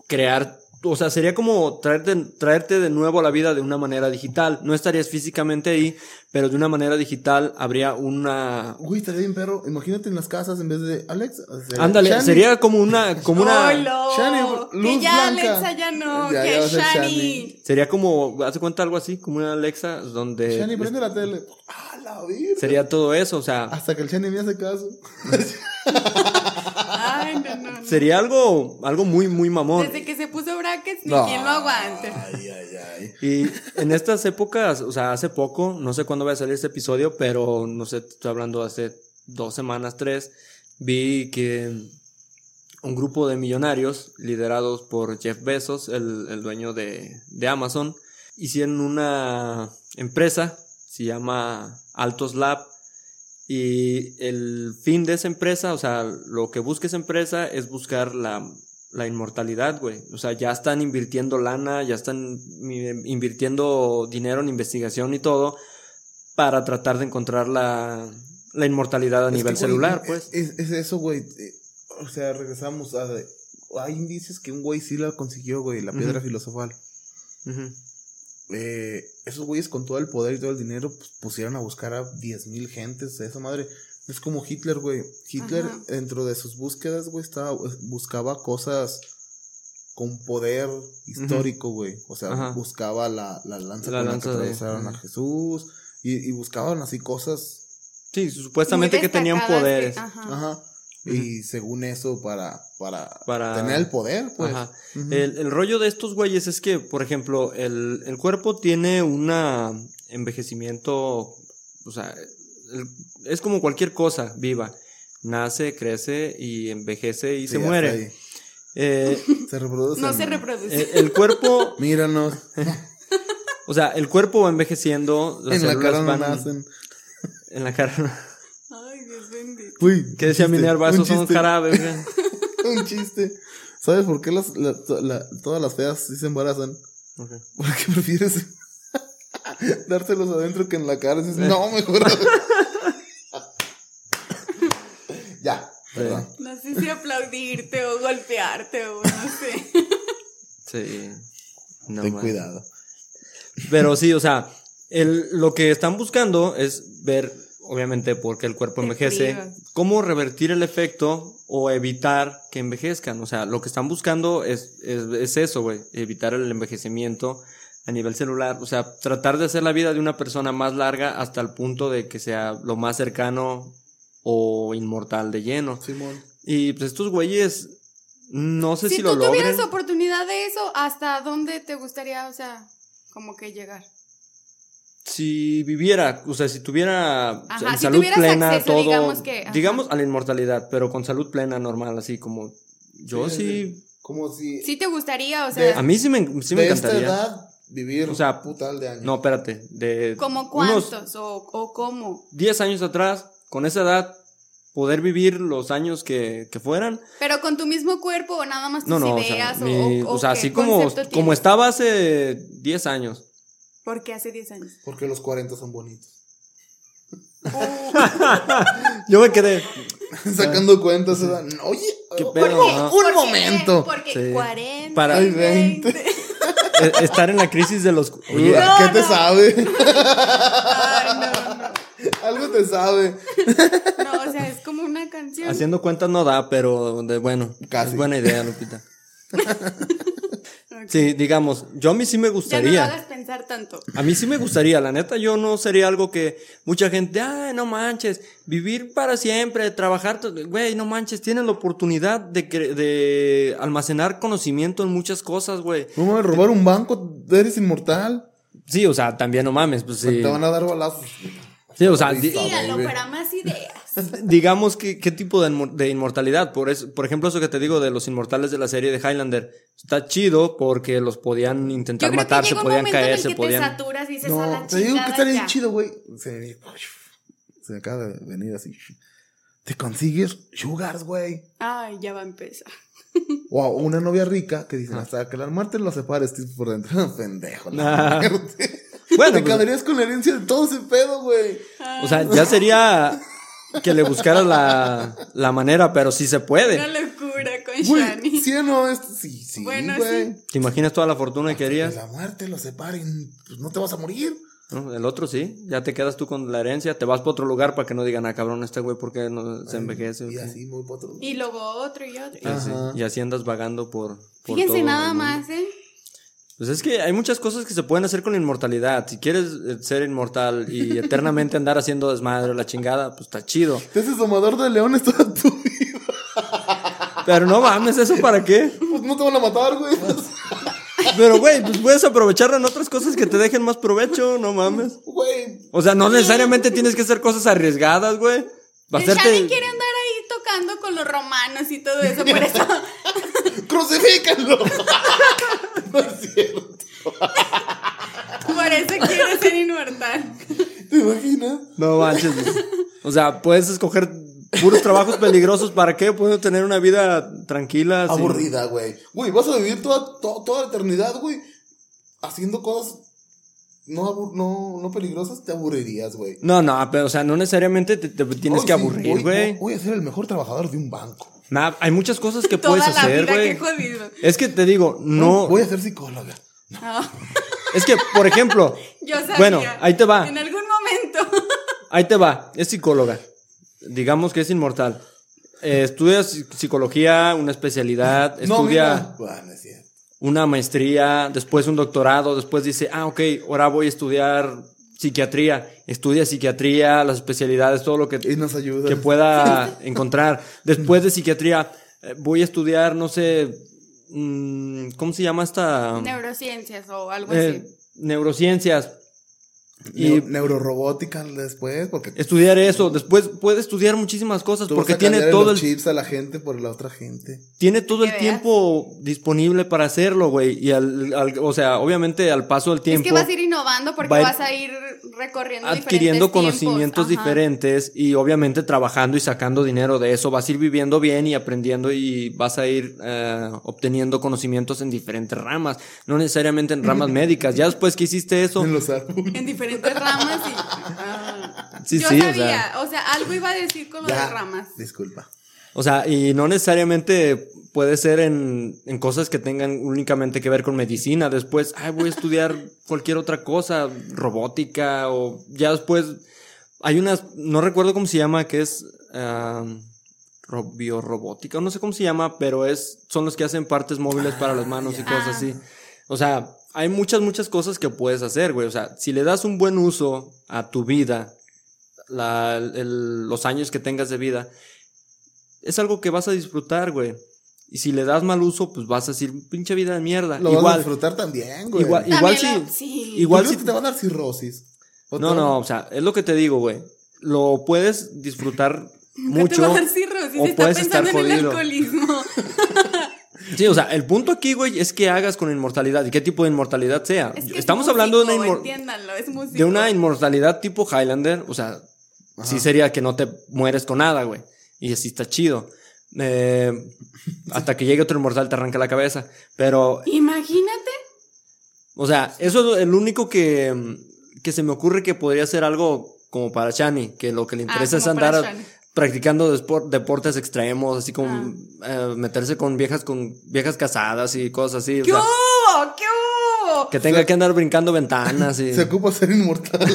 crear, o sea, sería como traerte, traerte de nuevo a la vida de una manera digital. No estarías físicamente ahí, pero de una manera digital habría una... Uy, estaría bien, perro. Imagínate en las casas en vez de Alex. Ándale, Shani. sería como una... Como una ¡Holo! Shani, que luz ya blanca. Alexa ya no, Ya, que ya Shani. Shani. sería como, hace cuenta algo así, como una Alexa, donde Shani, prende la tele. Ah, la virgen. sería todo eso, o sea, Hasta que el Shani me hace caso. [LAUGHS] Ay, no, no, no. sería algo, algo muy, muy mamón. Desde que se puso brackets, ni No. quien lo aguante. Ay, ay, ay. Y en estas épocas, o sea, hace poco, no sé cuándo va a salir este episodio, pero no sé, estoy hablando hace dos semanas, tres, vi que un grupo de millonarios liderados por Jeff Bezos, el, el dueño de, de Amazon, hicieron una empresa se llama Altos Lab. Y el fin de esa empresa, o sea, lo que busca esa empresa es buscar la, la inmortalidad, güey. O sea, ya están invirtiendo lana, ya están mi- invirtiendo dinero en investigación y todo para tratar de encontrar la, la inmortalidad a Es nivel que, celular, es- pues. Es, es eso, güey. eh, O sea, regresamos a. Hay indicios que un güey sí la consiguió, güey, la piedra filosofal. Ujú. Eh, esos güeyes con todo el poder y todo el dinero pues, pusieron a buscar a 10.000 gentes. Esa madre. Es como Hitler, güey. Hitler, Ajá. dentro de sus búsquedas, güey, estaba, buscaba cosas con poder histórico, güey. O sea, buscaba la, la lanza La con lanza la que de- atravesaron a ajá. Jesús. Y, y buscaban así cosas Sí, supuestamente que tenían que- poderes. ajá. Y según eso, para, para, Para- tener el poder, pues. Ajá. El, el rollo de estos güeyes es que, por ejemplo, el, el cuerpo tiene un envejecimiento, o sea, el- es como cualquier cosa viva. Nace, crece y envejece y Sí, se muere. ahí. Eh, [LAUGHS] Se reproduce. No se reproduce. el, el cuerpo, [LAUGHS] Míranos. [LAUGHS] o sea, el cuerpo va enveciendo, las en la cara no nacen. en la cara. Uy. ¿Qué decía Minerva? Esos son jarabes. güey. [LAUGHS] Un chiste. ¿Sabes por qué las, la- to- la- todas las feas sí se embarazan? Porque prefieres [LAUGHS] dárselos adentro que en la cara. Dices, no, mejor. [LAUGHS] ya, perdón. No sé si aplaudirte o golpearte o no sé. Sí. No Ten más. cuidado. Pero sí, o sea, el, lo que están buscando es ver, obviamente, porque el cuerpo envejece, cómo revertir el efecto o evitar que envejezcan. O sea, lo que están buscando es, es, es eso, güey, evitar el envejecimiento a nivel celular. O sea, tratar de hacer la vida de una persona más larga hasta el punto de que sea lo más cercano o inmortal de lleno. Simón. Y pues estos güeyes, no sé si, si lo tú tuvieras oportunidad de eso, ¿hasta dónde te gustaría, o sea, como que llegar? Si viviera, o sea, si tuviera Ajá, en si salud plena, acceso, todo, digamos que, digamos a la inmortalidad, pero con salud plena normal, así como yo sí, Como si. ¿Sí te gustaría, o De- sea, a mí sí me, sí me de esta encantaría. edad, vivir O sea, un putal de años. No, espérate, de como unos cuántos o, o cómo? 10 años atrás, con esa edad, poder vivir los años que, que fueran. ¿Pero con tu mismo cuerpo o nada más tus No, no, o sea, ideas? o, mi- o- o o sea, así como, como estaba hace 10 años. Porque hace 10 años. Porque los 40 son bonitos. [LAUGHS] Yo me quedé, [LAUGHS] Sacando cuentas, o sea, no, oye, ¿Qué oh, pedo, un- no? un Porque- momento. Porque Sí. 40, Para- Ay, 20. [LAUGHS] eh, estar en la crisis de los... Oye, ¿Qué No, te no. sabe? Ay, no, no. Algo te sabe. No, o sea, es como una canción. Haciendo cuentas no da, pero de, bueno, Casi. es buena idea, Lupita. Sí, digamos, yo a mí sí me Ya no lo gustaría. hagas pensar tanto. A mí sí me gustaría, la neta, yo no sería algo que mucha gente, ay, no manches, vivir para siempre, trabajar, güey, no manches, tienes la oportunidad de, de almacenar conocimiento en muchas cosas, güey. No me robar un banco, eres inmortal. Sí, o sea, también no mames, pues sí. Te van a dar balazos. Sí, o sea, para más ideas. Digamos que qué tipo de, inmo- de inmortalidad, por eso, por ejemplo, eso que te digo de los inmortales de la serie de Highlander, está chido porque los podían Yo intentar creo matar, que se un podían momento caer, se podían... te saturas y dices a la No, te digo que chingada está bien ya". chido, güey. Se, se me acaba de venir así. Te consigues sugars, güey. Ay, ya va a empezar. O a una novia rica que dicen, hasta que la muerte los separe, estés por dentro. [LAUGHS] Pendejo, la Ah. muerte. Bueno, te pues- quedarías con la herencia de todo ese pedo, güey. O sea, ya sería que le buscaras la, la manera, pero sí se puede. Una locura con Shani. ¿sí o no? Es- sí, sí, Bueno, güey. sí. ¿Te imaginas toda la fortuna que Que harías? la muerte los separen, pues no te vas a morir. ¿No? El otro sí, ya te quedas tú con la herencia, te vas para otro lugar para que no digan, ah, cabrón, este güey, ¿por qué no se envejece? Y qué?" así, muy para otro. Y luego otro y otro. Y así, y así andas vagando por... por Fíjense todo nada el mundo. más, ¿eh? Pues es que hay muchas cosas que se pueden hacer con la inmortalidad. Si quieres eh, ser inmortal y [LAUGHS] eternamente andar haciendo desmadre o la chingada, pues está chido. Haces domador de leones toda tu vida. Pero no mames, ¿eso para qué? Pues no te van a matar, güey. Pero, güey, pues puedes aprovecharlo en otras cosas que te dejen más provecho, no mames. Güey. O sea, no necesariamente tienes que hacer cosas arriesgadas, güey. El Hacerte... Shani quiere andar ahí tocando con los romanos y todo eso, por eso. [LAUGHS] ¡Crucifíquenlo! [LAUGHS] no es cierto. Por eso quiere ser inmortal. imaginas? No manches. güey. O sea, puedes escoger puros trabajos peligrosos. ¿Para qué? Puedo tener una vida tranquila. Aburrida, güey. Güey, vas a vivir toda, to- toda la eternidad, güey, haciendo cosas no, abur- no, no peligrosas, te aburrirías, güey. No, no, pero o sea, no necesariamente te, te tienes Hoy que sí, aburrir, güey. Voy a ser el mejor trabajador de un banco. Nah, hay muchas cosas que [LAUGHS] Toda puedes la hacer, vida, güey. qué jodido. Es que te digo, no. Voy a ser psicóloga. Ah, Es que, por ejemplo, [LAUGHS] yo sabía. Bueno, ahí te va. En algún momento. [LAUGHS] ahí te va. Es psicóloga. Digamos que es inmortal. Eh, estudia psi- psicología, una especialidad, No, estudia mira. Una maestría, después un doctorado, después dice, ah, ok, ahora voy a estudiar psiquiatría. Estudia psiquiatría, las especialidades, todo lo que, Y nos ayuda. que pueda [LAUGHS] encontrar. Después de psiquiatría, eh, voy a estudiar, no sé, mm, ¿cómo se llama esta? Neurociencias o algo Eh, así. neurociencias. Y Neu- neurorobótica después, porque estudiar eso. Después puede estudiar muchísimas cosas tú porque vas a tiene todo los el, chips a la gente por la otra gente. tiene todo el veas. tiempo disponible para hacerlo, güey. Y al, al- o sea, obviamente al paso del Es tiempo que vas a ir innovando porque va a ir vas a ir recorriendo adquiriendo conocimientos. Ajá. diferentes y obviamente trabajando y sacando dinero de eso. Vas a ir viviendo bien y aprendiendo y vas a ir eh, obteniendo conocimientos en diferentes ramas, no necesariamente en ramas [LAUGHS] médicas. Ya después que hiciste eso, En los árboles. En diferentes [LAUGHS] ramas y. ah. Sí, Yo sí, o sabía, o sea, algo iba a decir con lo de Ya, ramas. Disculpa. O sea, y no necesariamente puede ser en, en cosas que tengan únicamente que ver con medicina. Después, ay, voy a estudiar cualquier otra cosa, robótica, o ya después hay unas, no recuerdo cómo se llama, que es ro- biorrobótica, no sé cómo se llama, pero es, son los que hacen partes móviles para las manos y cosas Ah. así. O sea, hay muchas, muchas cosas que puedes hacer, güey. O sea, si le das un buen uso a tu vida, la- el- los años que tengas de vida, es algo que vas a disfrutar, güey. Y si le das mal uso, pues vas a decir, pinche vida de mierda. Lo vas a igual, disfrutar también, güey. igual, También igual lo- si, sí. igual ¿Tú si, te va a dar cirrosis. ¿O no, no, o sea, es lo que te digo, güey. Lo puedes disfrutar [LAUGHS] mucho. te va a dar cirrosis, o está puedes estar pensando en el jodido. alcoholismo. [LAUGHS] Sí, o sea, el punto aquí, güey, es que hagas con inmortalidad y qué tipo de inmortalidad sea. Es que es Estamos hablando de una, inmor- de una inmortalidad tipo Highlander, o sea, sí sería que no te mueres con nada, güey. Y así está chido. Eh, hasta que llegue otro inmortal te arranca la cabeza. Pero Imagínate. O sea, eso es el único que, que se me ocurre que podría ser algo como para Shani, que lo que le Ah, interesa es andar. Practicando deportes extremos, así como Ah. eh, meterse con viejas con viejas casadas y cosas así. o ¿Qué sea, hubo? ¿Qué hubo? que tenga que andar brincando ventanas y... [LAUGHS] Se ocupa ser inmortal. [LAUGHS]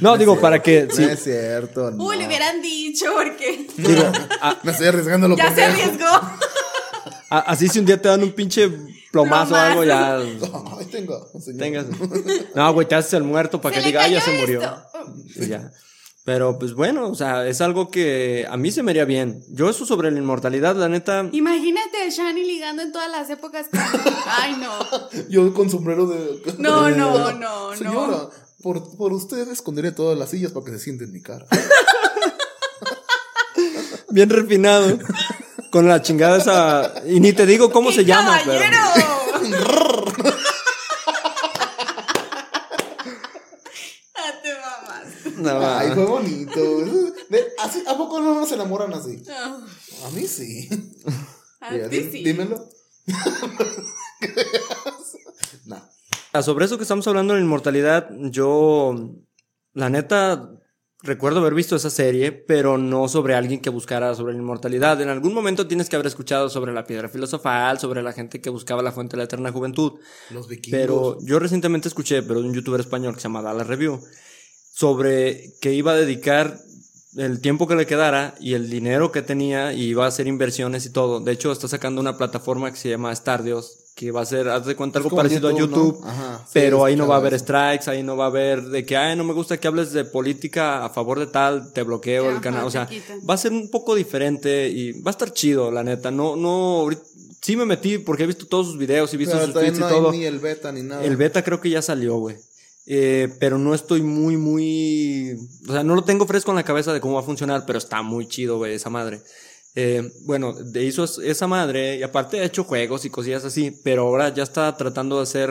No, digo, para que... sí, No es cierto. No. Uy, le hubieran dicho porque [LAUGHS] digo, a- Me estoy arriesgando lo ya se arriesgó. a- así si un día te dan un pinche plomazo o algo, ya... Ay, tengo, señor. Tengas. No, güey, te haces el muerto para Se que diga, "Ay, ya cayó se murió. esto. Y ya. Pero pues bueno, o sea, es algo que a mí se me haría bien. Yo eso sobre la inmortalidad, la neta, Imagínate a Shani ligando en todas las épocas. con- [LAUGHS] Ay, no. Yo con sombrero de. No, de- no, no, Señora, no. Por, por usted esconderé todas las sillas para que se siente en mi cara. bien refinado. Con la chingada esa. Y ni te digo cómo ¡Qué se llama, pero. caballero! Ah, te va. Ay, fue bonito. [LAUGHS] Así- ¿A poco no nos enamoran así? No, A mí sí. [LAUGHS] a Mira, ti sí. Dímelo. [LAUGHS] no. Ah, Sobre eso que estamos hablando de la inmortalidad, yo. La neta. Recuerdo haber visto esa serie, pero no sobre alguien que buscara sobre la inmortalidad. En algún momento tienes que haber escuchado sobre la piedra filosofal, sobre la gente que buscaba la fuente de la eterna juventud. Los vikingos. Pero yo recientemente escuché, pero de un youtuber español que se llama Dallas Review, sobre que iba a dedicar el tiempo que le quedara y el dinero que tenía y iba a hacer inversiones y todo. De hecho, está sacando una plataforma que se llama Stardios, que va a ser, haz de cuenta, algo parecido YouTube, a YouTube, ¿no? Ajá, sí, pero ahí no va a haber eso. strikes, ahí no va a haber de que, ay, no me gusta que hables de política a favor de tal, te bloqueo el canal. O sea, va a ser un poco diferente y va a estar chido, la neta. No, no, ahorita- sí me metí porque he visto todos sus videos y he visto Pero sus tweets no y todo. hay ni el beta ni nada. El beta creo que ya salió, güey. Eh, pero no estoy muy, muy... O sea, no lo tengo fresco en la cabeza de cómo va a funcionar, pero está muy chido, güey, esa madre. Eh, bueno, hizo es- esa madre y aparte ha hecho juegos y cosillas así, pero ahora ya está tratando de hacer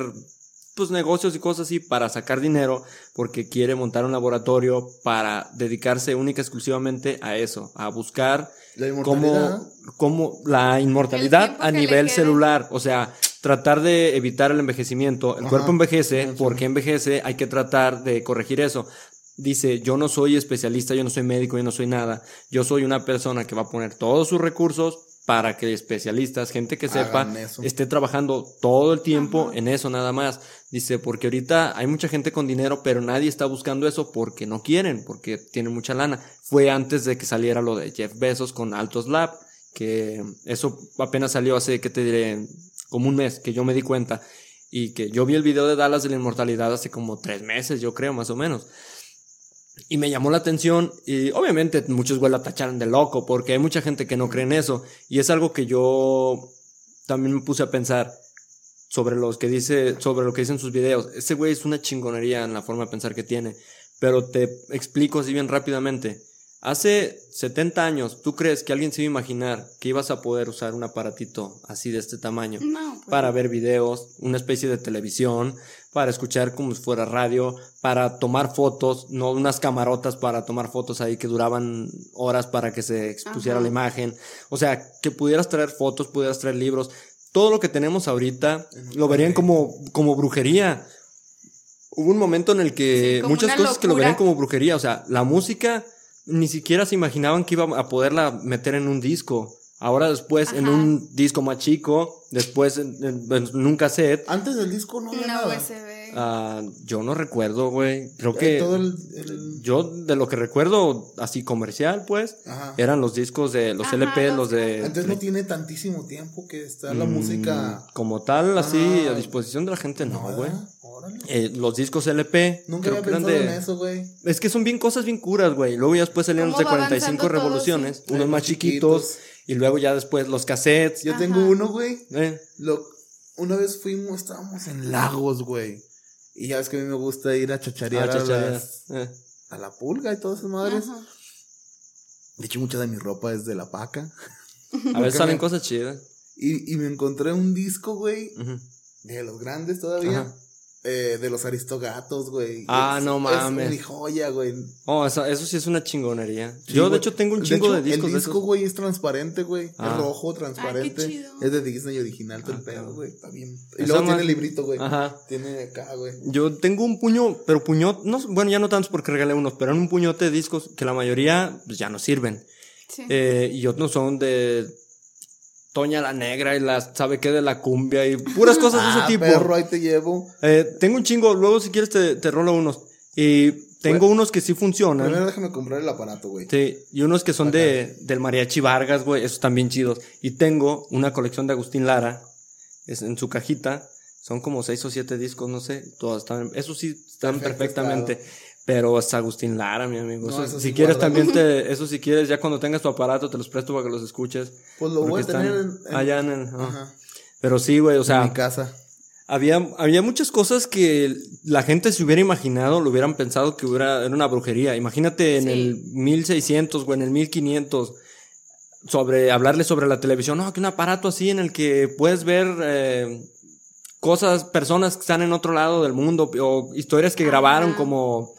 pues negocios y cosas así para sacar dinero porque quiere montar un laboratorio para dedicarse única y exclusivamente a eso, a buscar La cómo, cómo la inmortalidad a nivel celular, o sea, tratar de evitar el envejecimiento. El Ajá. cuerpo envejece, Sí, sí. porque envejece, hay que tratar de corregir eso. Dice, yo no soy especialista, yo no soy médico, yo no soy nada. Yo soy una persona que va a poner todos sus recursos para que especialistas, gente que sepa, esté trabajando todo el tiempo en eso nada más. Dice, porque ahorita hay mucha gente con dinero, pero nadie está buscando eso porque no quieren, porque tienen mucha lana. Fue antes de que saliera lo de Jeff Bezos con Altos Lab, que eso apenas salió hace, ¿qué te diré? Como un mes, que yo me di cuenta. Y que yo vi el video de Dallas de la inmortalidad hace como tres meses, yo creo, más o menos. Y me llamó la atención y obviamente muchos güey la tacharon de loco porque hay mucha gente que no cree en eso. Y es algo que yo también me puse a pensar sobre los que dice, sobre lo que dicen sus videos. Ese güey es una chingonería en la forma de pensar que tiene. Pero te explico así bien rápidamente. Hace 70 años, ¿tú crees que alguien se iba a imaginar que ibas a poder usar un aparatito así de este tamaño? No, pues, para ver videos, una especie de televisión, para escuchar como si fuera radio, para tomar fotos, no unas camarotas para tomar fotos ahí que duraban horas para que se expusiera Ajá. la imagen. O sea, que pudieras traer fotos, pudieras traer libros. Todo lo que tenemos ahorita lo verían como, como brujería. Hubo un momento en el que Sí, muchas cosas que lo verían como brujería. O sea, la música ni siquiera se imaginaban que iba a poderla meter en un disco. Ahora después en un disco más chico, después en, en- en un cassette. Antes del disco no había una nada. USB. Ah, yo no recuerdo, güey. Creo Eh, que todo el, el- yo de lo que recuerdo así comercial, pues, Ajá. eran los discos de los Ajá, LP, los los de Antes no tiene tantísimo tiempo que está la Mm, música. como tal, así a disposición de la gente, no, güey. Eh, los discos LP, Nunca creo había pensado de- en eso, güey. Es que son bien cosas bien curas, güey. Luego ya después salieron los de ¿Cómo va 45 avanzando todo, revoluciones, sí? unos más chiquitos. chiquitos, y luego ya después los cassettes. Yo Ajá. tengo uno, güey. Eh, Lo, una vez fuimos, estábamos en Lagos, güey. Y ya ves que a mí me gusta ir a chacharear ah, a, chacharear. las- Eh, a la pulga y todas esas madres. Ajá. De hecho, mucha de mi ropa es de la paca. A veces salen me- cosas chidas. Y, y me encontré un disco, güey, de los grandes todavía. Ajá. Eh, de los aristogatos, güey. Ah, Es- no Es mames. mi joya, güey. Oh, eso, eso sí es una chingonería. Sí, Yo, de hecho, tengo un chingo hecho, de, discos El de disco, esos. güey, es transparente, güey. Ah. Es rojo, transparente. chido. Es de Disney original, todo Ah, el pedo, güey. Está bien. Y luego tiene el librito, güey. Ajá. Tiene acá, güey. Yo tengo un puño, pero puño, no, bueno, ya no tantos porque regalé unos, pero en un puñote de discos que la mayoría pues, ya no sirven. Sí. Eh, y otros son de Toña la Negra y la, ¿sabe qué? De la cumbia y puras cosas de Ah, ese tipo. perro, ahí te llevo. Eh, tengo un chingo, luego si quieres te, te rolo unos. Y tengo Bueno, unos que sí funcionan. Primero déjame comprar el aparato, güey. Sí, y unos que son de, del Mariachi Vargas, güey, esos están bien chidos. Y tengo una colección de Agustín Lara, es en su cajita, son como seis o siete discos, no sé, todos están, esos sí están Perfecto perfectamente. Pero es Agustín Lara, mi amigo. No, Eso- eso si sí, quieres también te, eso si quieres, ya cuando tengas tu aparato te los presto para que los escuches. Pues lo voy a tener están en, en- allá en el. Ajá. Pero sí, güey, o en sea, mi casa. había, había muchas cosas que la gente se hubiera imaginado, lo hubieran pensado que hubiera, era una brujería. Imagínate en el 1600 o en el 1500 sobre hablarle sobre la televisión, no, que un aparato así en el que puedes ver eh, cosas, personas que están en otro lado del mundo o historias que Ajá. grabaron como,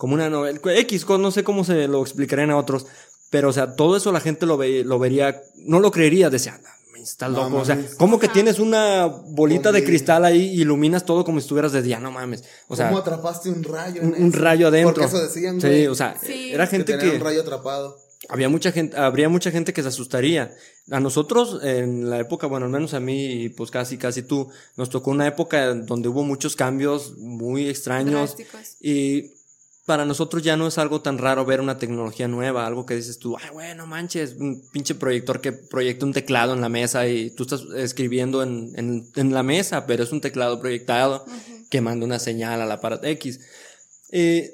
como una novela, X, no sé cómo se lo explicarían a otros, pero o sea, todo eso la gente lo, ve, lo vería, no lo creería, decía, "Ah, estás No loco, o sea. ¿cómo que tienes una bolita de cristal ahí y iluminas todo como si estuvieras de día? No mames. O sea, ¿Cómo atrapaste un rayo? un, en un rayo adentro. Porque eso decían, Sí, o sea, Sí. era que gente tenía que, un rayo atrapado. había mucha gente, habría mucha gente que se asustaría. A nosotros, en la época, bueno, al menos a mí, y pues casi, casi tú, nos tocó una época donde hubo muchos cambios muy extraños. Drásticos. Y para nosotros ya no es algo tan raro ver una tecnología nueva, algo que dices tú, ay, güey, no manches, un pinche proyector que proyecta un teclado en la mesa y tú estás escribiendo en, en, en la mesa, pero es un teclado proyectado que manda una señal al aparato X. Eh,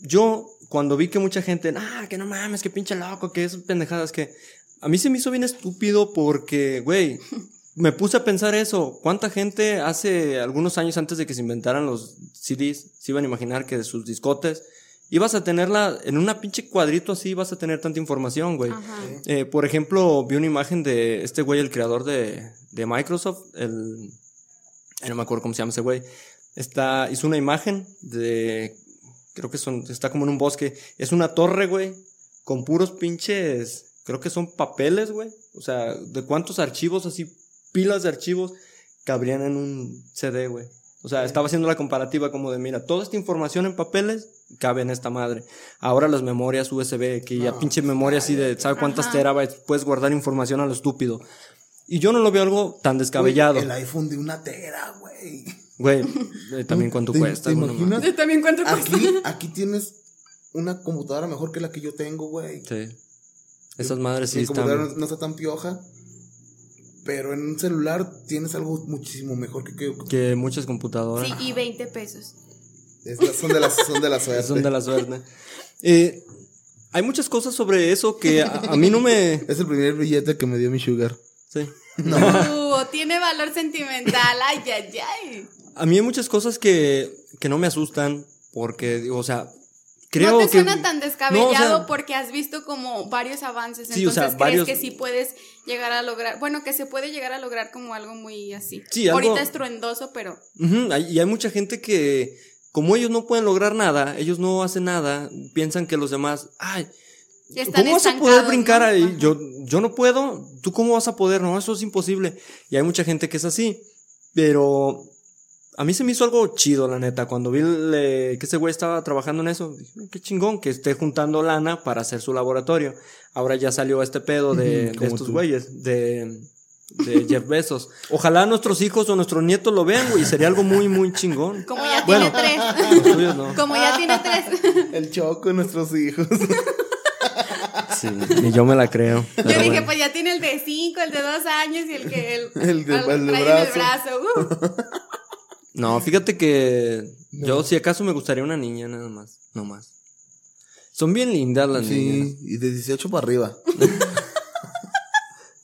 yo, cuando vi que mucha gente, ah, que no mames, que pinche loco, que es pendejadas, que a mí se me hizo bien estúpido porque, güey, [LAUGHS] me puse a pensar eso. ¿Cuánta gente hace algunos años antes de que se inventaran los CDs se iban a imaginar que de sus discotes ibas a tenerla en una pinche cuadrito así, ibas a tener tanta información, güey? Eh, por ejemplo, vi una imagen de este güey, el creador de, de Microsoft, el... No me acuerdo cómo se llama ese güey. está, hizo una imagen de, creo que son, está como en un bosque, es una torre, güey, con puros pinches, creo que son papeles, güey, o sea, de cuántos archivos, así, pilas de archivos, cabrían en un CD, güey. O sea, estaba haciendo la comparativa como de, mira, toda esta información en papeles cabe en esta madre. Ahora las memorias USB, que ya pinche memoria así de, ¿sabe cuántas Ajá. terabytes? Puedes guardar información a lo estúpido. Y yo no lo veo algo tan descabellado. El iPhone de una tera, güey. Güey, eh, [LAUGHS] también cuánto ¿Te- cuesta. te imaginas? También cuánto cuesta. Aquí, [LAUGHS] aquí tienes una computadora mejor que la que yo tengo, güey. Sí. Esas madres sí Mi están. computadora no, no está tan pioja. Pero en un celular tienes algo muchísimo mejor que... que Que muchas computadoras. Sí, y 20 pesos. es la- son de las [LAUGHS] son de la suerte. Son de la suerte. Eh, hay muchas cosas sobre eso que a, a mí no me. [LAUGHS] Es el primer billete que me dio mi sugar. Sí. [LAUGHS] Uh, tiene valor sentimental. Ay, ay, ay. A mí hay muchas cosas que, que no me asustan porque, digo, o sea, creo no te que... suena tan descabellado No, o sea, porque has visto como varios avances. Sí, o Entonces sea, crees varios- que sí puedes llegar a lograr. Bueno, que se puede llegar a lograr como algo muy así. Sí, algo- Ahorita estruendoso, pero. Ujú, hay- y hay mucha gente que, como ellos no pueden lograr nada, ellos no hacen nada, piensan que los demás, ay, Están ¿cómo vas a poder brincar ¿no? ahí? Yo, yo no puedo, ¿tú cómo vas a poder? No, eso es imposible. Y hay mucha gente que es así, pero a mí se me hizo algo chido, la neta, cuando vi le- que ese güey estaba trabajando en eso, dije, qué chingón, que esté juntando lana para hacer su laboratorio. Ahora ya salió este pedo de, estos tú. güeyes, de, de [LAUGHS] Jeff Bezos. Ojalá nuestros hijos o nuestros nietos lo vean, güey, sería algo muy, muy chingón. [LAUGHS] Como ya Bueno. tiene tres. [LAUGHS] Los tuyos no. Como ya tiene tres. El choco de nuestros hijos. Sí, ni yo me la creo. Yo dije, bueno. pues ya tiene el de cinco, el de dos años y el que el, El de- el de trae en el brazo. brazo. Uh. No, fíjate que yo si acaso me gustaría una niña nada más, no más. Son bien lindas las niñas. Sí, y de 18 para arriba. [LAUGHS]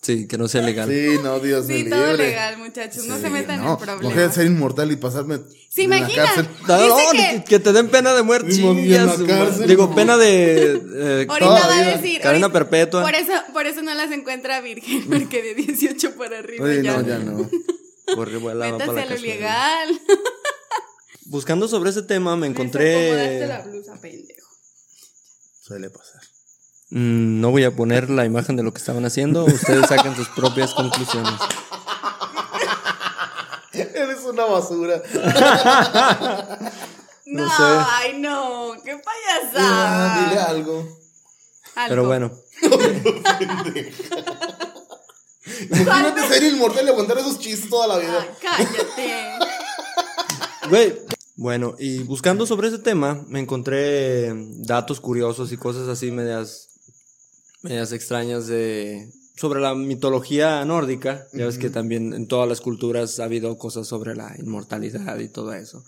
Sí, que no sea legal. Sí, no, Dios Sí, me todo libre. legal, muchachos. no Sí, se metan no, en problemas. A ser inmortal y pasarme. ¿Se en la imaginan? cárcel. No, no, que- que, te den pena de muerte. Chingas, cárcel, Digo, no. pena de. eh, Ahorita va a decir. Cadena ahorita- perpetua. Por eso, por eso no las encuentra virgen, [LAUGHS] porque de 18 para arriba Oye, ya. no, ya no. Corre, para la a lo casa. legal. Buscando sobre ese tema me encontré. la blusa, pendejo. Suele pasar. Mm, no voy a poner la imagen de lo que estaban haciendo. Ustedes saquen sus propias conclusiones. [LAUGHS] Eres una basura. [LAUGHS] No, sé. ay, no. Qué Ah, payasada. dile algo. Algo. Pero bueno. [LAUGHS] Imagínate ser inmortal y aguantar esos chistes toda la vida. Ay, cállate. Güey. Bueno, y buscando sobre ese tema, me encontré datos curiosos y cosas así medias, medias extrañas de sobre la mitología nórdica. Ya ves que también en todas las culturas ha habido cosas sobre la inmortalidad y todo eso.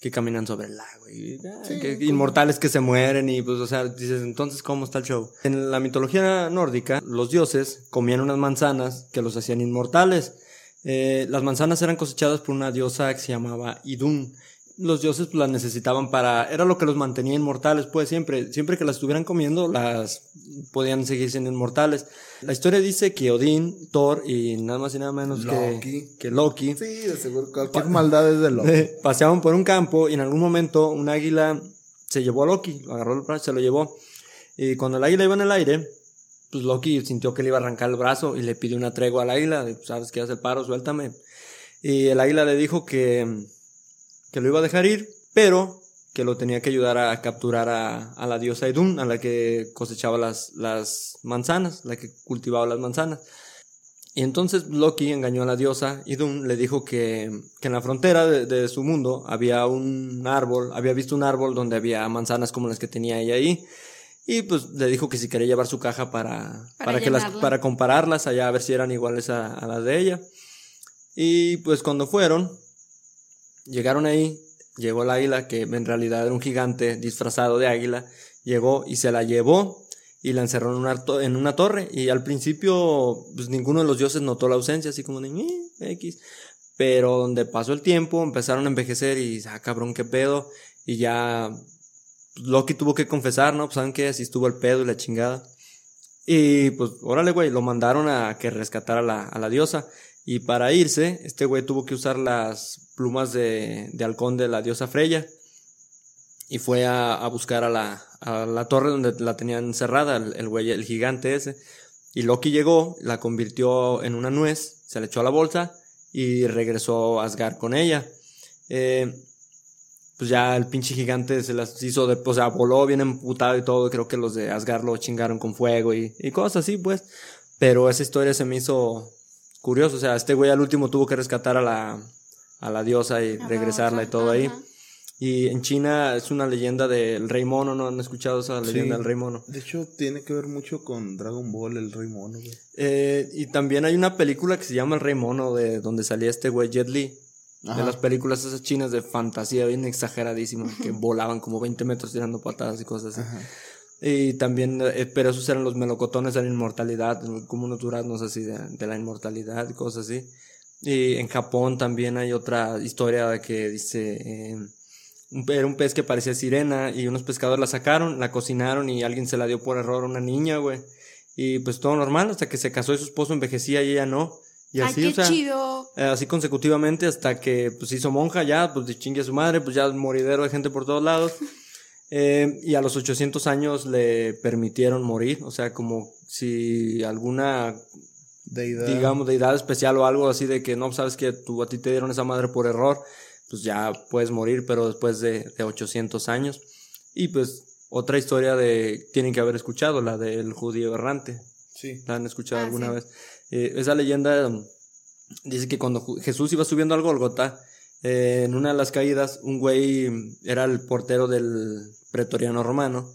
Que caminan sobre el lago y ah, que inmortales que se mueren y pues, o sea, dices, entonces, ¿cómo está el show? En la mitología nórdica, los dioses comían unas manzanas que los hacían inmortales. Eh, las manzanas eran cosechadas por una diosa que se llamaba Idun. Los dioses pues, las necesitaban para... Era lo que los mantenía inmortales, pues siempre. Siempre que las estuvieran comiendo, las podían seguir siendo inmortales. La historia dice que Odín, Thor y nada más y nada menos que- Loki. que Loki Sí, de seguro. Cualquier maldad es de [LAUGHS] eh, paseaban por un campo y en algún momento un águila se llevó a Loki, lo agarró el brazo, se lo llevó. Y cuando el águila iba en el aire, pues Loki sintió que le iba a arrancar el brazo y le pidió una tregua al águila, de, sabes que hace el paro, suéltame. Y el águila le dijo que, que lo iba a dejar ir, pero que lo tenía que ayudar a capturar a, a la diosa Idun, a la que cosechaba las, las manzanas, la que cultivaba las manzanas. Y entonces Loki engañó a la diosa Idun, le dijo que, que en la frontera de, de su mundo había un árbol, había visto un árbol donde había manzanas como las que tenía ella ahí. Y pues le dijo que si quería llevar su caja para, Para para, que las, para compararlas allá a ver si eran iguales a, a las de ella. Y pues cuando fueron, llegaron ahí, llegó el águila, que en realidad era un gigante disfrazado de águila, llegó y se la llevó y la encerró en una, torre. Y al principio, pues ninguno de los dioses notó la ausencia, así como de "Eh, X. Pero donde pasó el tiempo, empezaron a envejecer y, ah, cabrón, qué pedo. Y ya pues, Loki tuvo que confesar, ¿no? Pues saben que así estuvo el pedo y la chingada. Y pues, órale, güey, lo mandaron a que rescatara la, a la diosa. Y para irse, este güey tuvo que usar las plumas de, de halcón de la diosa Freya. Y fue a, a buscar a la, a la torre donde la tenían encerrada, el, güey, el gigante ese. Y Loki llegó, la convirtió en una nuez, se le echó a la bolsa y regresó a Asgard con ella. Eh, pues ya el pinche gigante se las hizo de, o sea, voló bien emputado y todo. Creo que los de Asgard lo chingaron con fuego y, y cosas así, pues. Pero esa historia se me hizo curioso. O sea, este güey al último tuvo que rescatar a la, a la diosa y regresarla y todo ahí. Y en China es una leyenda del rey mono, ¿no han escuchado esa leyenda Sí. del rey mono? De hecho, tiene que ver mucho con Dragon Ball, el Rey Mono, güey. Eh, y también hay una película que se llama El Rey Mono, de donde salía este güey Jet Li. De las películas esas chinas de fantasía bien exageradísimas, que [LAUGHS] volaban como 20 metros tirando patadas y cosas así. Ajá. Y también, eh, pero esos eran los melocotones de la inmortalidad, como unos duraznos así de, de la inmortalidad y cosas así. Y en Japón también hay otra historia que dice, eh, era un pez que parecía sirena y unos pescadores la sacaron, la cocinaron y alguien se la dio por error a una niña, güey. Y pues todo normal hasta que se casó y su esposo envejecía y ella no. Y Ay, así, qué o sea, chido. eh, así consecutivamente hasta que pues hizo monja ya, pues de chingue a su madre, pues ya moridero de gente por todos lados. [LAUGHS] Eh, y a los 800 años le permitieron morir, o sea, como si alguna, Deidad. digamos, deidad especial o algo así de que no sabes que tú, a ti te dieron esa madre por error, pues ya puedes morir, pero después de, de 800 años. Y pues otra historia de, tienen que haber escuchado, la del judío errante. Sí. ¿La han escuchado Ah, alguna sí. vez? Eh, esa leyenda um, dice que cuando Jesús iba subiendo al Golgota, eh, en una de las caídas, un güey mm, era el portero del pretoriano romano.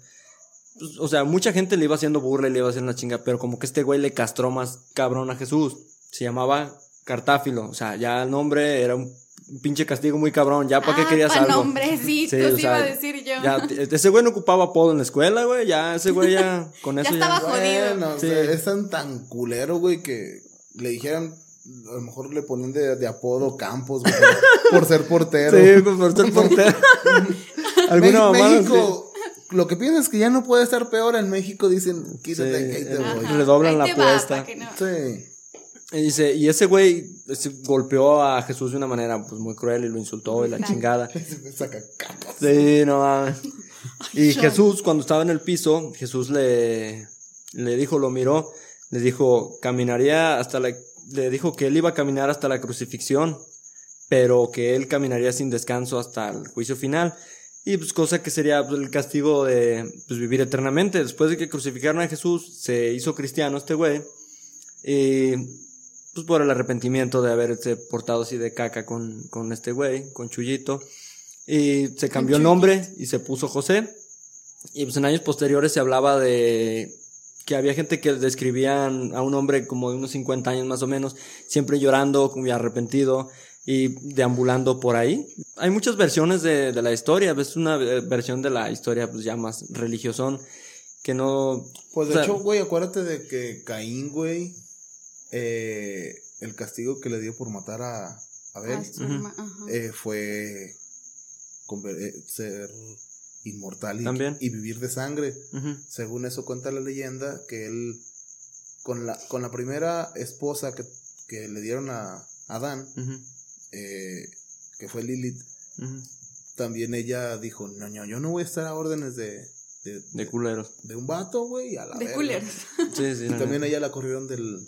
Pues, o sea, mucha gente le iba haciendo burla y le iba haciendo una chinga, pero como que este güey le castró más cabrón a Jesús. Se llamaba Cartáfilo. O sea, ya el nombre era un pinche castigo muy cabrón. Ya para qué Ah, querías pa' algo. Sí, o sea, iba a decir yo. Ya, ese güey no ocupaba apodo en la escuela, güey. Ya, ese güey ya, [LAUGHS] con Ya eso estaba ya. jodido. Bueno, o Sí. sea, es tan, tan culero, güey, que le dijeran, a lo mejor le ponían de, de apodo Campos, güey, por ser portero. Sí, pues por ser [LAUGHS] portero. [LAUGHS] Alguna Me- mamada México, lo que piensas es que ya no puede estar peor en México, dicen, quítate, Sí, ahí te voy. Ajá, le doblan ahí la apuesta. pa' que no- Sí. Y dice, y ese güey golpeó a Jesús de una manera pues muy cruel y lo insultó y la chingada. [LAUGHS] Se saca capas. Sí, no mames. [LAUGHS] Y. Jesús, cuando estaba en el piso, Jesús le, le dijo, lo miró, le dijo, caminaría hasta la, le dijo que él iba a caminar hasta la crucifixión, pero que él caminaría sin descanso hasta el juicio final. Y pues cosa que sería pues, el castigo de pues, vivir eternamente. Después de que crucificaron a Jesús, se hizo cristiano este güey. Y pues por el arrepentimiento de haberse portado así de caca con, con este güey, con Chuyito. Y se cambió el nombre y se puso José. Y pues en años posteriores se hablaba de que había gente que describían a un hombre como de unos 50 años más o menos, siempre llorando, muy arrepentido y deambulando por ahí. Hay muchas versiones de, de la historia, es una eh, versión de la historia pues ya más religiosón, que no... Pues de o sea, hecho, güey, acuérdate de que Caín, güey, eh, el castigo que le dio por matar a Abel herma- ajá. eh, fue eh, ser inmortal y, También. y vivir de sangre. Según eso cuenta la leyenda, que él, con la, con la primera esposa que, que le dieron a Adán, ujú, eh, que fue Lilith, también ella dijo, no, no, yo no voy a estar a órdenes de, de, de de, culeros. de un vato, güey, a la De verga". culeros. Sí, sí. Y también ella la corrieron del...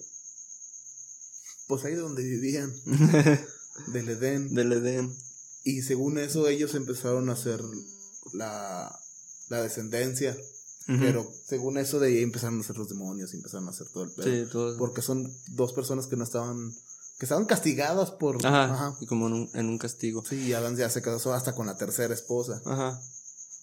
Pues ahí de donde vivían, [LAUGHS] del Edén. Del Edén. Y según eso ellos empezaron a hacer la, la descendencia. Pero según eso de ahí empezaron a hacer los demonios y empezaron a hacer todo el pedo. Sí, todo. Porque son dos personas que no estaban... Que estaban castigadas por... Ajá, Ajá. y como en un, en un castigo. Sí, y Adán ya se casó hasta con la tercera esposa. Ajá.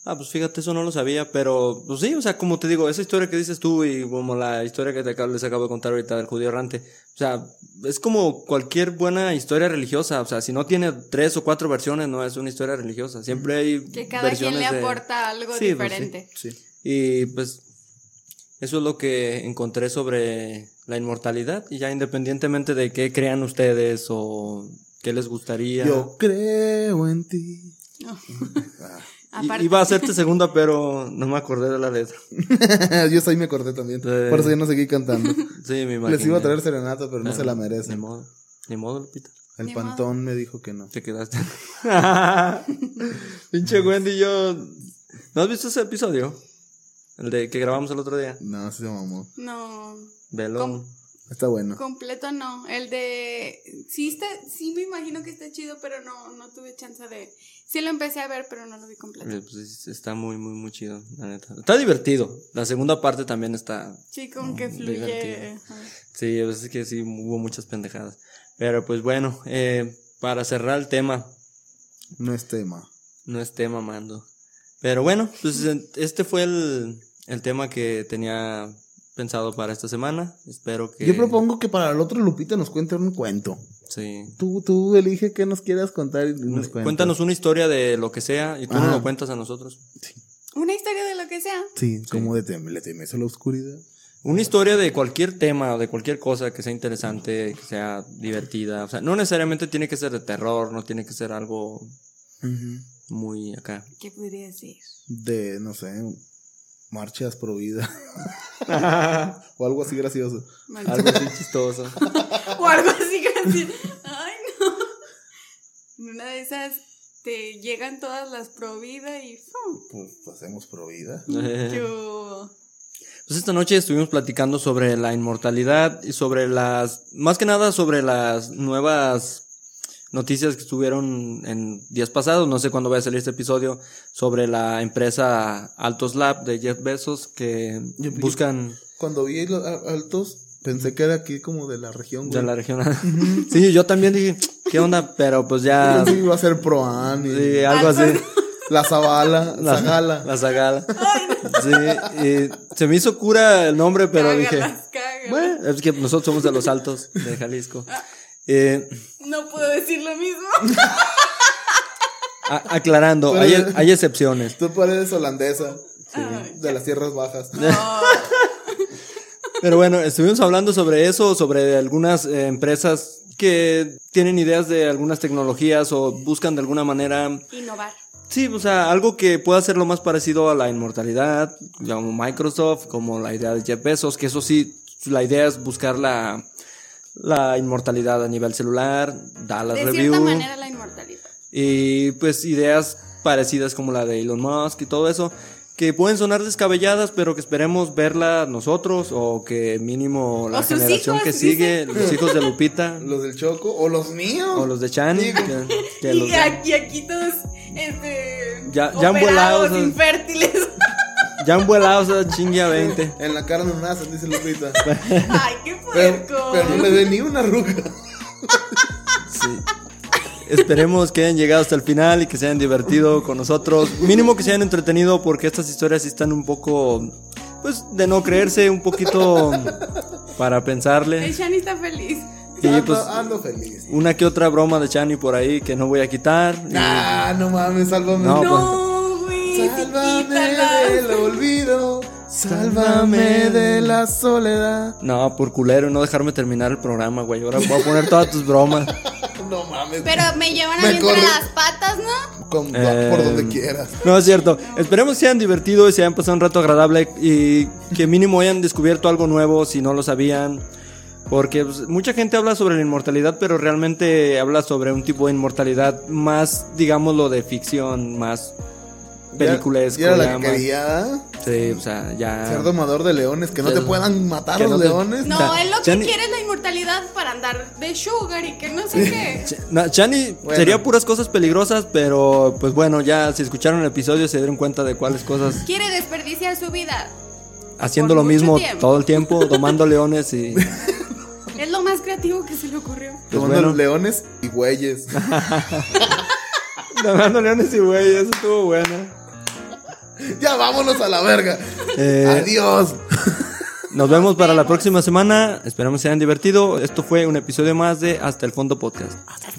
Ah, pues fíjate, eso no lo sabía, pero pues sí, o sea, como te digo, esa historia que dices tú y como la historia que te acabo, les acabo de contar ahorita del judío errante, o sea, es como cualquier buena historia religiosa, o sea, si no tiene tres o cuatro versiones, no es una historia religiosa, siempre hay Que cada quien le de- aporta algo Sí, pues sí. diferente. Sí. Y pues eso es lo que encontré sobre la inmortalidad y ya independientemente de qué crean ustedes o qué les gustaría. Yo creo en ti. [LAUGHS] Iba a hacerte segunda, pero no me acordé de la letra. [LAUGHS] yo soy me acordé también. Sí. Por eso yo no seguí cantando. [LAUGHS] Sí, me imagino. Les iba a traer serenata, pero no se la Ni merecen. modo. Ni modo, Lupita. El Ni pantón me dijo que no. Te quedaste. Pinche Wendy, yo. ¿No has visto ese episodio? El de que grabamos el otro día. No, sí se mamó. No, Velo. Está bueno. completo no. El de. Sí, está, sí me imagino que está chido, pero no, no tuve chance de. Sí lo empecé a ver, pero no lo vi completo. Eh, pues, es- está muy, muy, muy chido, la neta. Está divertido. La segunda parte también está. Sí, como que fluye. Sí, a veces que sí hubo muchas pendejadas. Pero pues bueno, eh, para cerrar el tema, No es tema. no esté mamando. Pero bueno, pues este fue el, el tema que tenía pensado para esta semana. Espero que. Yo propongo que para el otro Lupita nos cuente un cuento. Sí. Tú, tú elige qué nos quieras contar y nos cuentas. Cuéntanos una historia de lo que sea y tú nos Ajá. lo cuentas a nosotros. Una historia de lo que sea. Sí, como de tem le temes a la oscuridad. Una historia de cualquier tema o de cualquier cosa que sea interesante, que sea divertida. O sea, no necesariamente tiene que ser de terror, no tiene que ser algo muy acá. ¿Qué podría decir? De, no sé, marchas pro vida. [LAUGHS] o algo así gracioso. Algo así chistoso. [LAUGHS] O algo así gracioso. Ay, no. En una de esas te llegan todas las pro vida y. ¡fum! Pues hacemos pro vida. Yo- [LAUGHS] Pues esta noche estuvimos platicando sobre la inmortalidad y sobre las, más que nada sobre las nuevas noticias que estuvieron en días pasados, no sé cuándo va a salir este episodio, sobre la empresa Altos Lab de Jeff Bezos que Yo- yo- buscan Cuando vi los altos, pensé que era aquí como de la región. de la región. [LAUGHS] sí, yo también dije, ¿qué onda? Pero pues ya, Sí, iba a ser Proan y sí, algo así. [LAUGHS] la Zabala, La Zagala. La Zagala. Sí, y se me hizo cura el nombre, pero cágalas, dije, cágalas. bueno, es que nosotros somos de los altos de Jalisco. Eh, No puedo decir lo mismo. a- aclarando, hay, hay excepciones. Tú pareces holandesa. Ay, de las tierras bajas. [LAUGHS] Pero bueno, estuvimos hablando sobre eso, sobre algunas eh, empresas que tienen ideas de algunas tecnologías o buscan de alguna manera, Innovar. sí, o sea, algo que pueda ser lo más parecido a la inmortalidad, como Microsoft, como la idea de Jeff Bezos, que eso sí, la idea es buscar la, la inmortalidad a nivel celular, Dallas De Review. cierta manera, la inmortalidad. Y pues ideas parecidas como la de Elon Musk y todo eso, que pueden sonar descabelladas, pero que esperemos verla nosotros o que mínimo la generación hijos, que dice. sigue, los hijos de Lupita [LAUGHS] Los del Choco o los míos. o los de Chani, Digo. que, que [LAUGHS] Y los de- aquí, aquí todos, este. Ya- ya han volado, infértiles. Ya han vuelado, o sea, chingue a 20. En la cara no nacen, dice Lupita. [LAUGHS] Ay, qué puerco. pero no le ve ni una arruga. Sí. Esperemos que hayan llegado hasta el final y que se hayan divertido con nosotros. Mínimo que se hayan entretenido porque estas historias sí están un poco, pues, de no creerse, un poquito para pensarle. El Shani está feliz. Y ando, pues ando feliz. una que otra broma de Chani por ahí que no voy a quitar. Y- Ah, no mames, sálvame. No, pues. No. Sálvame del olvido. Sálvame de la soledad. No, por culero y no dejarme terminar el programa, güey. Ahora voy a poner todas tus bromas. [LAUGHS] No mames. Pero me llevan a mí entre las patas, ¿no? Con- Eh, por donde quieras. No es cierto. Esperemos que se hayan divertido y se hayan pasado un rato agradable y que mínimo hayan descubierto algo nuevo si no lo sabían. Porque pues, mucha gente habla sobre la inmortalidad, pero realmente habla sobre un tipo de inmortalidad más, digámoslo, de ficción, más peliculesco. Ya era la ya que quería. Sí, o sea, ya. Ser domador de leones. Que no te puedan matar los no te- leones. No, él lo que ya quiere es la inmortalidad para andar de sugar y que no sé qué. [LAUGHS] Ch- no, Chani Bueno. sería puras cosas peligrosas, pero pues bueno, ya si escucharon el episodio se dieron cuenta de cuáles cosas Quiere desperdiciar su vida. haciendo lo mismo tiempo. todo el tiempo, domando leones y [LAUGHS] Es lo más creativo que se le ocurrió. Tomando bueno. leones y güeyes. [LAUGHS] domando leones y güey, eso estuvo bueno. [LAUGHS] ya vámonos a la verga. Eh, Adiós. Nos vemos para la próxima semana. Esperamos se hayan divertido. Esto fue un episodio más de Hasta el Fondo Podcast. Hasta el